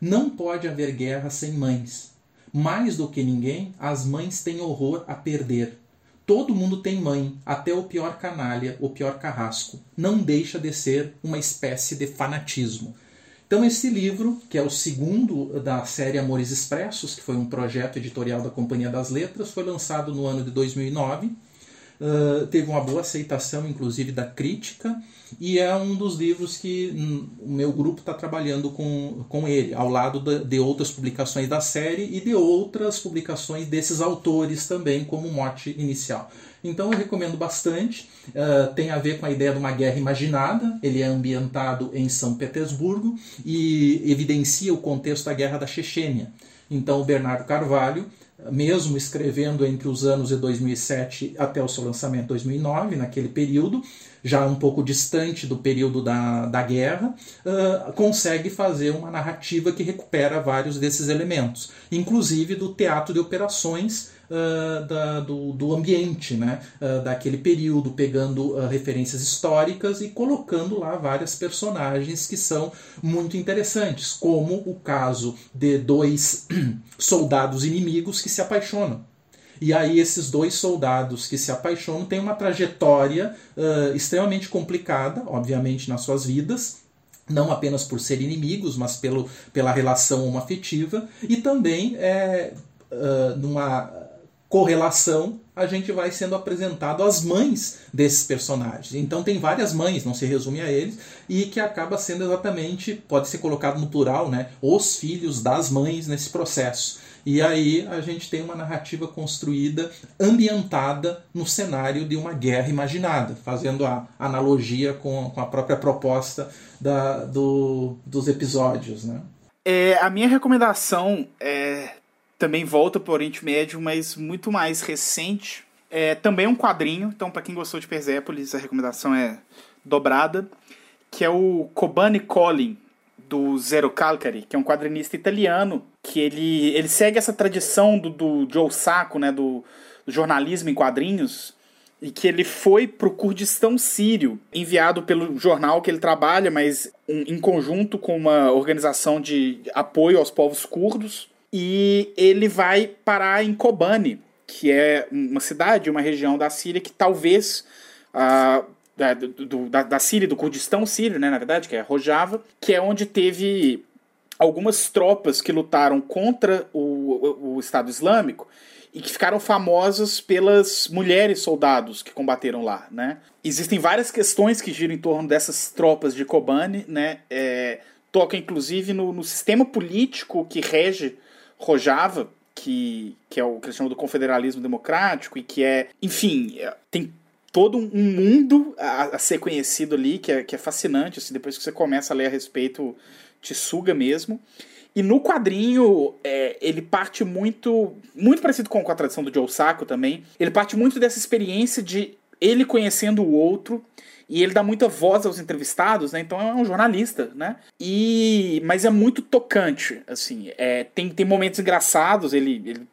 Não pode haver guerra sem mães. Mais do que ninguém, as mães têm horror a perder. Todo mundo tem mãe, até o pior canalha, o pior carrasco. Não deixa de ser uma espécie de fanatismo. Então, esse livro, que é o segundo da série Amores Expressos, que foi um projeto editorial da Companhia das Letras, foi lançado no ano de 2009 uh, teve uma boa aceitação, inclusive da crítica, e é um dos livros que hum, o meu grupo está trabalhando com, com ele, ao lado de, outras publicações da série e de outras publicações desses autores também, como mote inicial. Então eu recomendo bastante. Uh, tem a ver com a ideia de uma guerra imaginada. Ele é ambientado em São Petersburgo e evidencia o contexto da guerra da Chechênia. Então o Bernardo Carvalho mesmo escrevendo entre os anos de 2007 até o seu lançamento em 2009, naquele período, já um pouco distante do período da, da guerra, uh, consegue fazer uma narrativa que recupera vários desses elementos, inclusive do teatro de operações uh, da, do, do ambiente né, uh, daquele período, pegando uh, referências históricas e colocando lá várias personagens que são muito interessantes, como o caso de dois soldados inimigos que se apaixonam. E aí esses dois soldados que se apaixonam têm uma trajetória uh, extremamente complicada, obviamente, nas suas vidas, não apenas por serem inimigos, mas pelo, pela relação homoafetiva, e também é, uh, numa correlação, a gente vai sendo apresentado às mães desses personagens. Então tem várias mães, não se resume a eles, e que acaba sendo exatamente, pode ser colocado no plural, né, os filhos das mães nesse processo. E aí a gente tem uma narrativa construída, ambientada no cenário de uma guerra imaginada, fazendo a analogia com, a própria proposta da, do, dos episódios. Né? É, a minha recomendação é também volta para o Oriente Médio, mas muito mais recente. É também um quadrinho, então para quem gostou de Persépolis, a recomendação é dobrada, que é o Kobane Colin, do Zero Calcari, que é um quadrinista italiano, que ele, ele segue essa tradição do, do Joe Sacco, né, do, do jornalismo em quadrinhos, e que ele foi para o Kurdistão sírio, enviado pelo jornal que ele trabalha, mas em conjunto com uma organização de apoio aos povos curdos e ele vai parar em Kobane, que é uma cidade, uma região da Síria que talvez uh, da, do, da, da Síria, do Kurdistão sírio, né, na verdade, que é Rojava, que é onde teve algumas tropas que lutaram contra o, o, Estado Islâmico e que ficaram famosas pelas mulheres soldados que combateram lá, né? Existem várias questões que giram em torno dessas tropas de Kobane, né? É, toca inclusive no, no sistema político que rege Rojava, que, que é o que eles chamam do confederalismo democrático, e que é, enfim, é, tem todo um mundo a, a, ser conhecido ali, que é, que é fascinante, assim, depois que você começa a ler a respeito, te suga mesmo. E no quadrinho, é, ele parte muito, muito parecido com, a tradição do Joe Sacco também, ele parte muito dessa experiência de ele conhecendo o outro, e ele dá muita voz aos entrevistados, né? Então é um jornalista, né? E mas é muito tocante, assim. É, tem, tem momentos engraçados. Ele, ele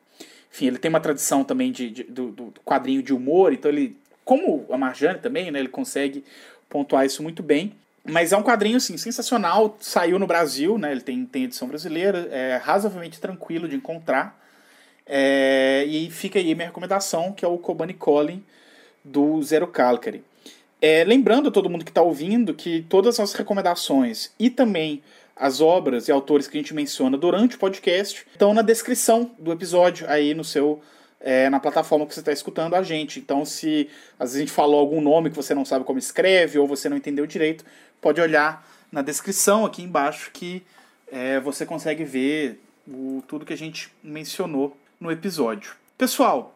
enfim, ele tem uma tradição também de, de do, do, quadrinho de humor. Então ele, como a Marjane também, né? Ele consegue pontuar isso muito bem. Mas é um quadrinho assim sensacional. Saiu no Brasil, né? Ele tem, tem edição brasileira. É razoavelmente tranquilo de encontrar. É, e fica aí minha recomendação, que é o Kobani Collin do Zero Calcari. É, lembrando a todo mundo que está ouvindo que todas as recomendações e também as obras e autores que a gente menciona durante o podcast estão na descrição do episódio aí no seu é, na plataforma que você está escutando a gente. Então, se às vezes a gente falou algum nome que você não sabe como escreve ou você não entendeu direito, pode olhar na descrição aqui embaixo que é, você consegue ver o, tudo que a gente mencionou no episódio. Pessoal,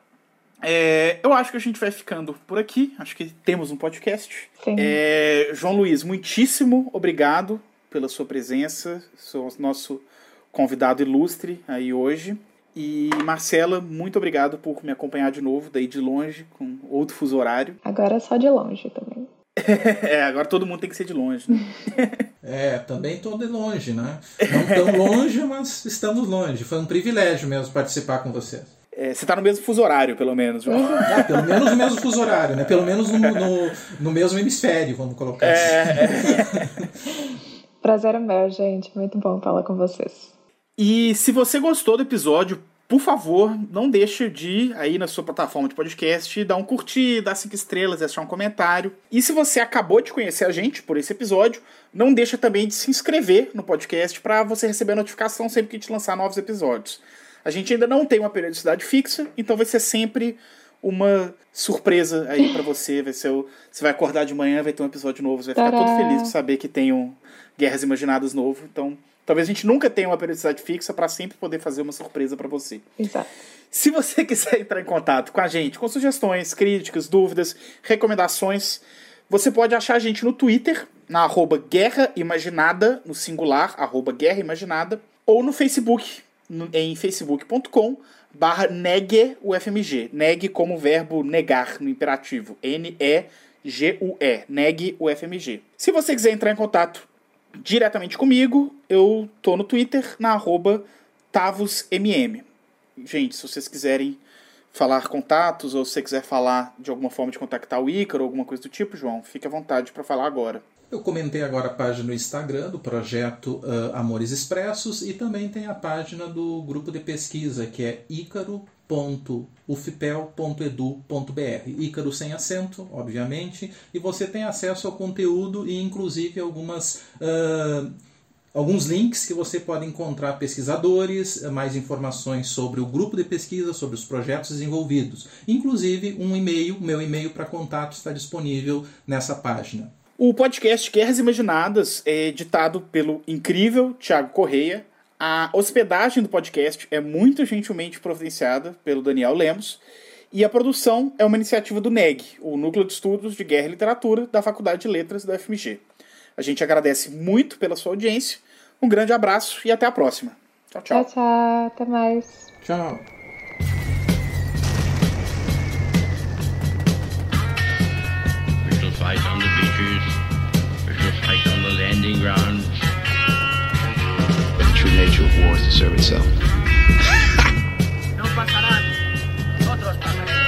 é, eu acho que a gente vai ficando por aqui. Acho que temos um podcast. É, João Luiz, muitíssimo obrigado pela sua presença, sou nosso convidado ilustre aí hoje. E Marcela, muito obrigado por me acompanhar de novo, daí de longe, com outro fuso horário. Agora é só de longe também. é, agora todo mundo tem que ser de longe, né? é, também estou de longe, né? Não tão longe, mas estamos longe. Foi um privilégio mesmo participar com vocês. É, você está no mesmo fuso horário, pelo menos, João. Ah, pelo menos no mesmo fuso horário, né? Pelo menos no, no, no mesmo hemisfério, vamos colocar é, assim. É. Prazer é meu, gente. Muito bom falar com vocês. E se você gostou do episódio, por favor, não deixe de ir aí na sua plataforma de podcast, dar um curtir, dar cinco estrelas, deixar um comentário. E se você acabou de conhecer a gente por esse episódio, não deixa também de se inscrever no podcast para você receber a notificação sempre que a gente lançar novos episódios. A gente ainda não tem uma periodicidade fixa, então vai ser sempre uma surpresa aí para você. Vai ser o, você vai acordar de manhã, vai ter um episódio novo, você vai ficar todo feliz de saber que tem um Guerras Imaginadas novo. Então, talvez a gente nunca tenha uma periodicidade fixa para sempre poder fazer uma surpresa para você. Exato. Se você quiser entrar em contato com a gente, com sugestões, críticas, dúvidas, recomendações, você pode achar a gente no Twitter, na arroba Guerra Imaginada, no singular, arroba Guerra Imaginada, ou no Facebook, em facebook.com barra negue UFMG. Neg como verbo negar no imperativo. N-E-G-U-E. Neg UFMG. Se você quiser entrar em contato diretamente comigo, eu tô no Twitter na arroba TavosMM. Gente, se vocês quiserem falar contatos ou se você quiser falar de alguma forma de contactar o Ícaro ou alguma coisa do tipo, João, fique à vontade para falar agora. Eu comentei agora a página no Instagram do projeto uh, Amores Expressos e também tem a página do grupo de pesquisa que é icaro.ufpel.edu.br. Ícaro sem acento, obviamente, e você tem acesso ao conteúdo e inclusive algumas. Uh, alguns links que você pode encontrar pesquisadores, mais informações sobre o grupo de pesquisa, sobre os projetos desenvolvidos. Inclusive, um e-mail, meu e-mail para contato está disponível nessa página. O podcast Guerras Imaginadas é editado pelo incrível Tiago Correia. A hospedagem do podcast é muito gentilmente providenciada pelo Daniel Lemos. E a produção é uma iniciativa do NEG, o Núcleo de Estudos de Guerra e Literatura da Faculdade de Letras da FMG. A gente agradece muito pela sua audiência. Um grande abraço e até a próxima. Tchau, tchau. Tchau, tchau. Até mais. Tchau. ground. The true nature of war is to serve itself.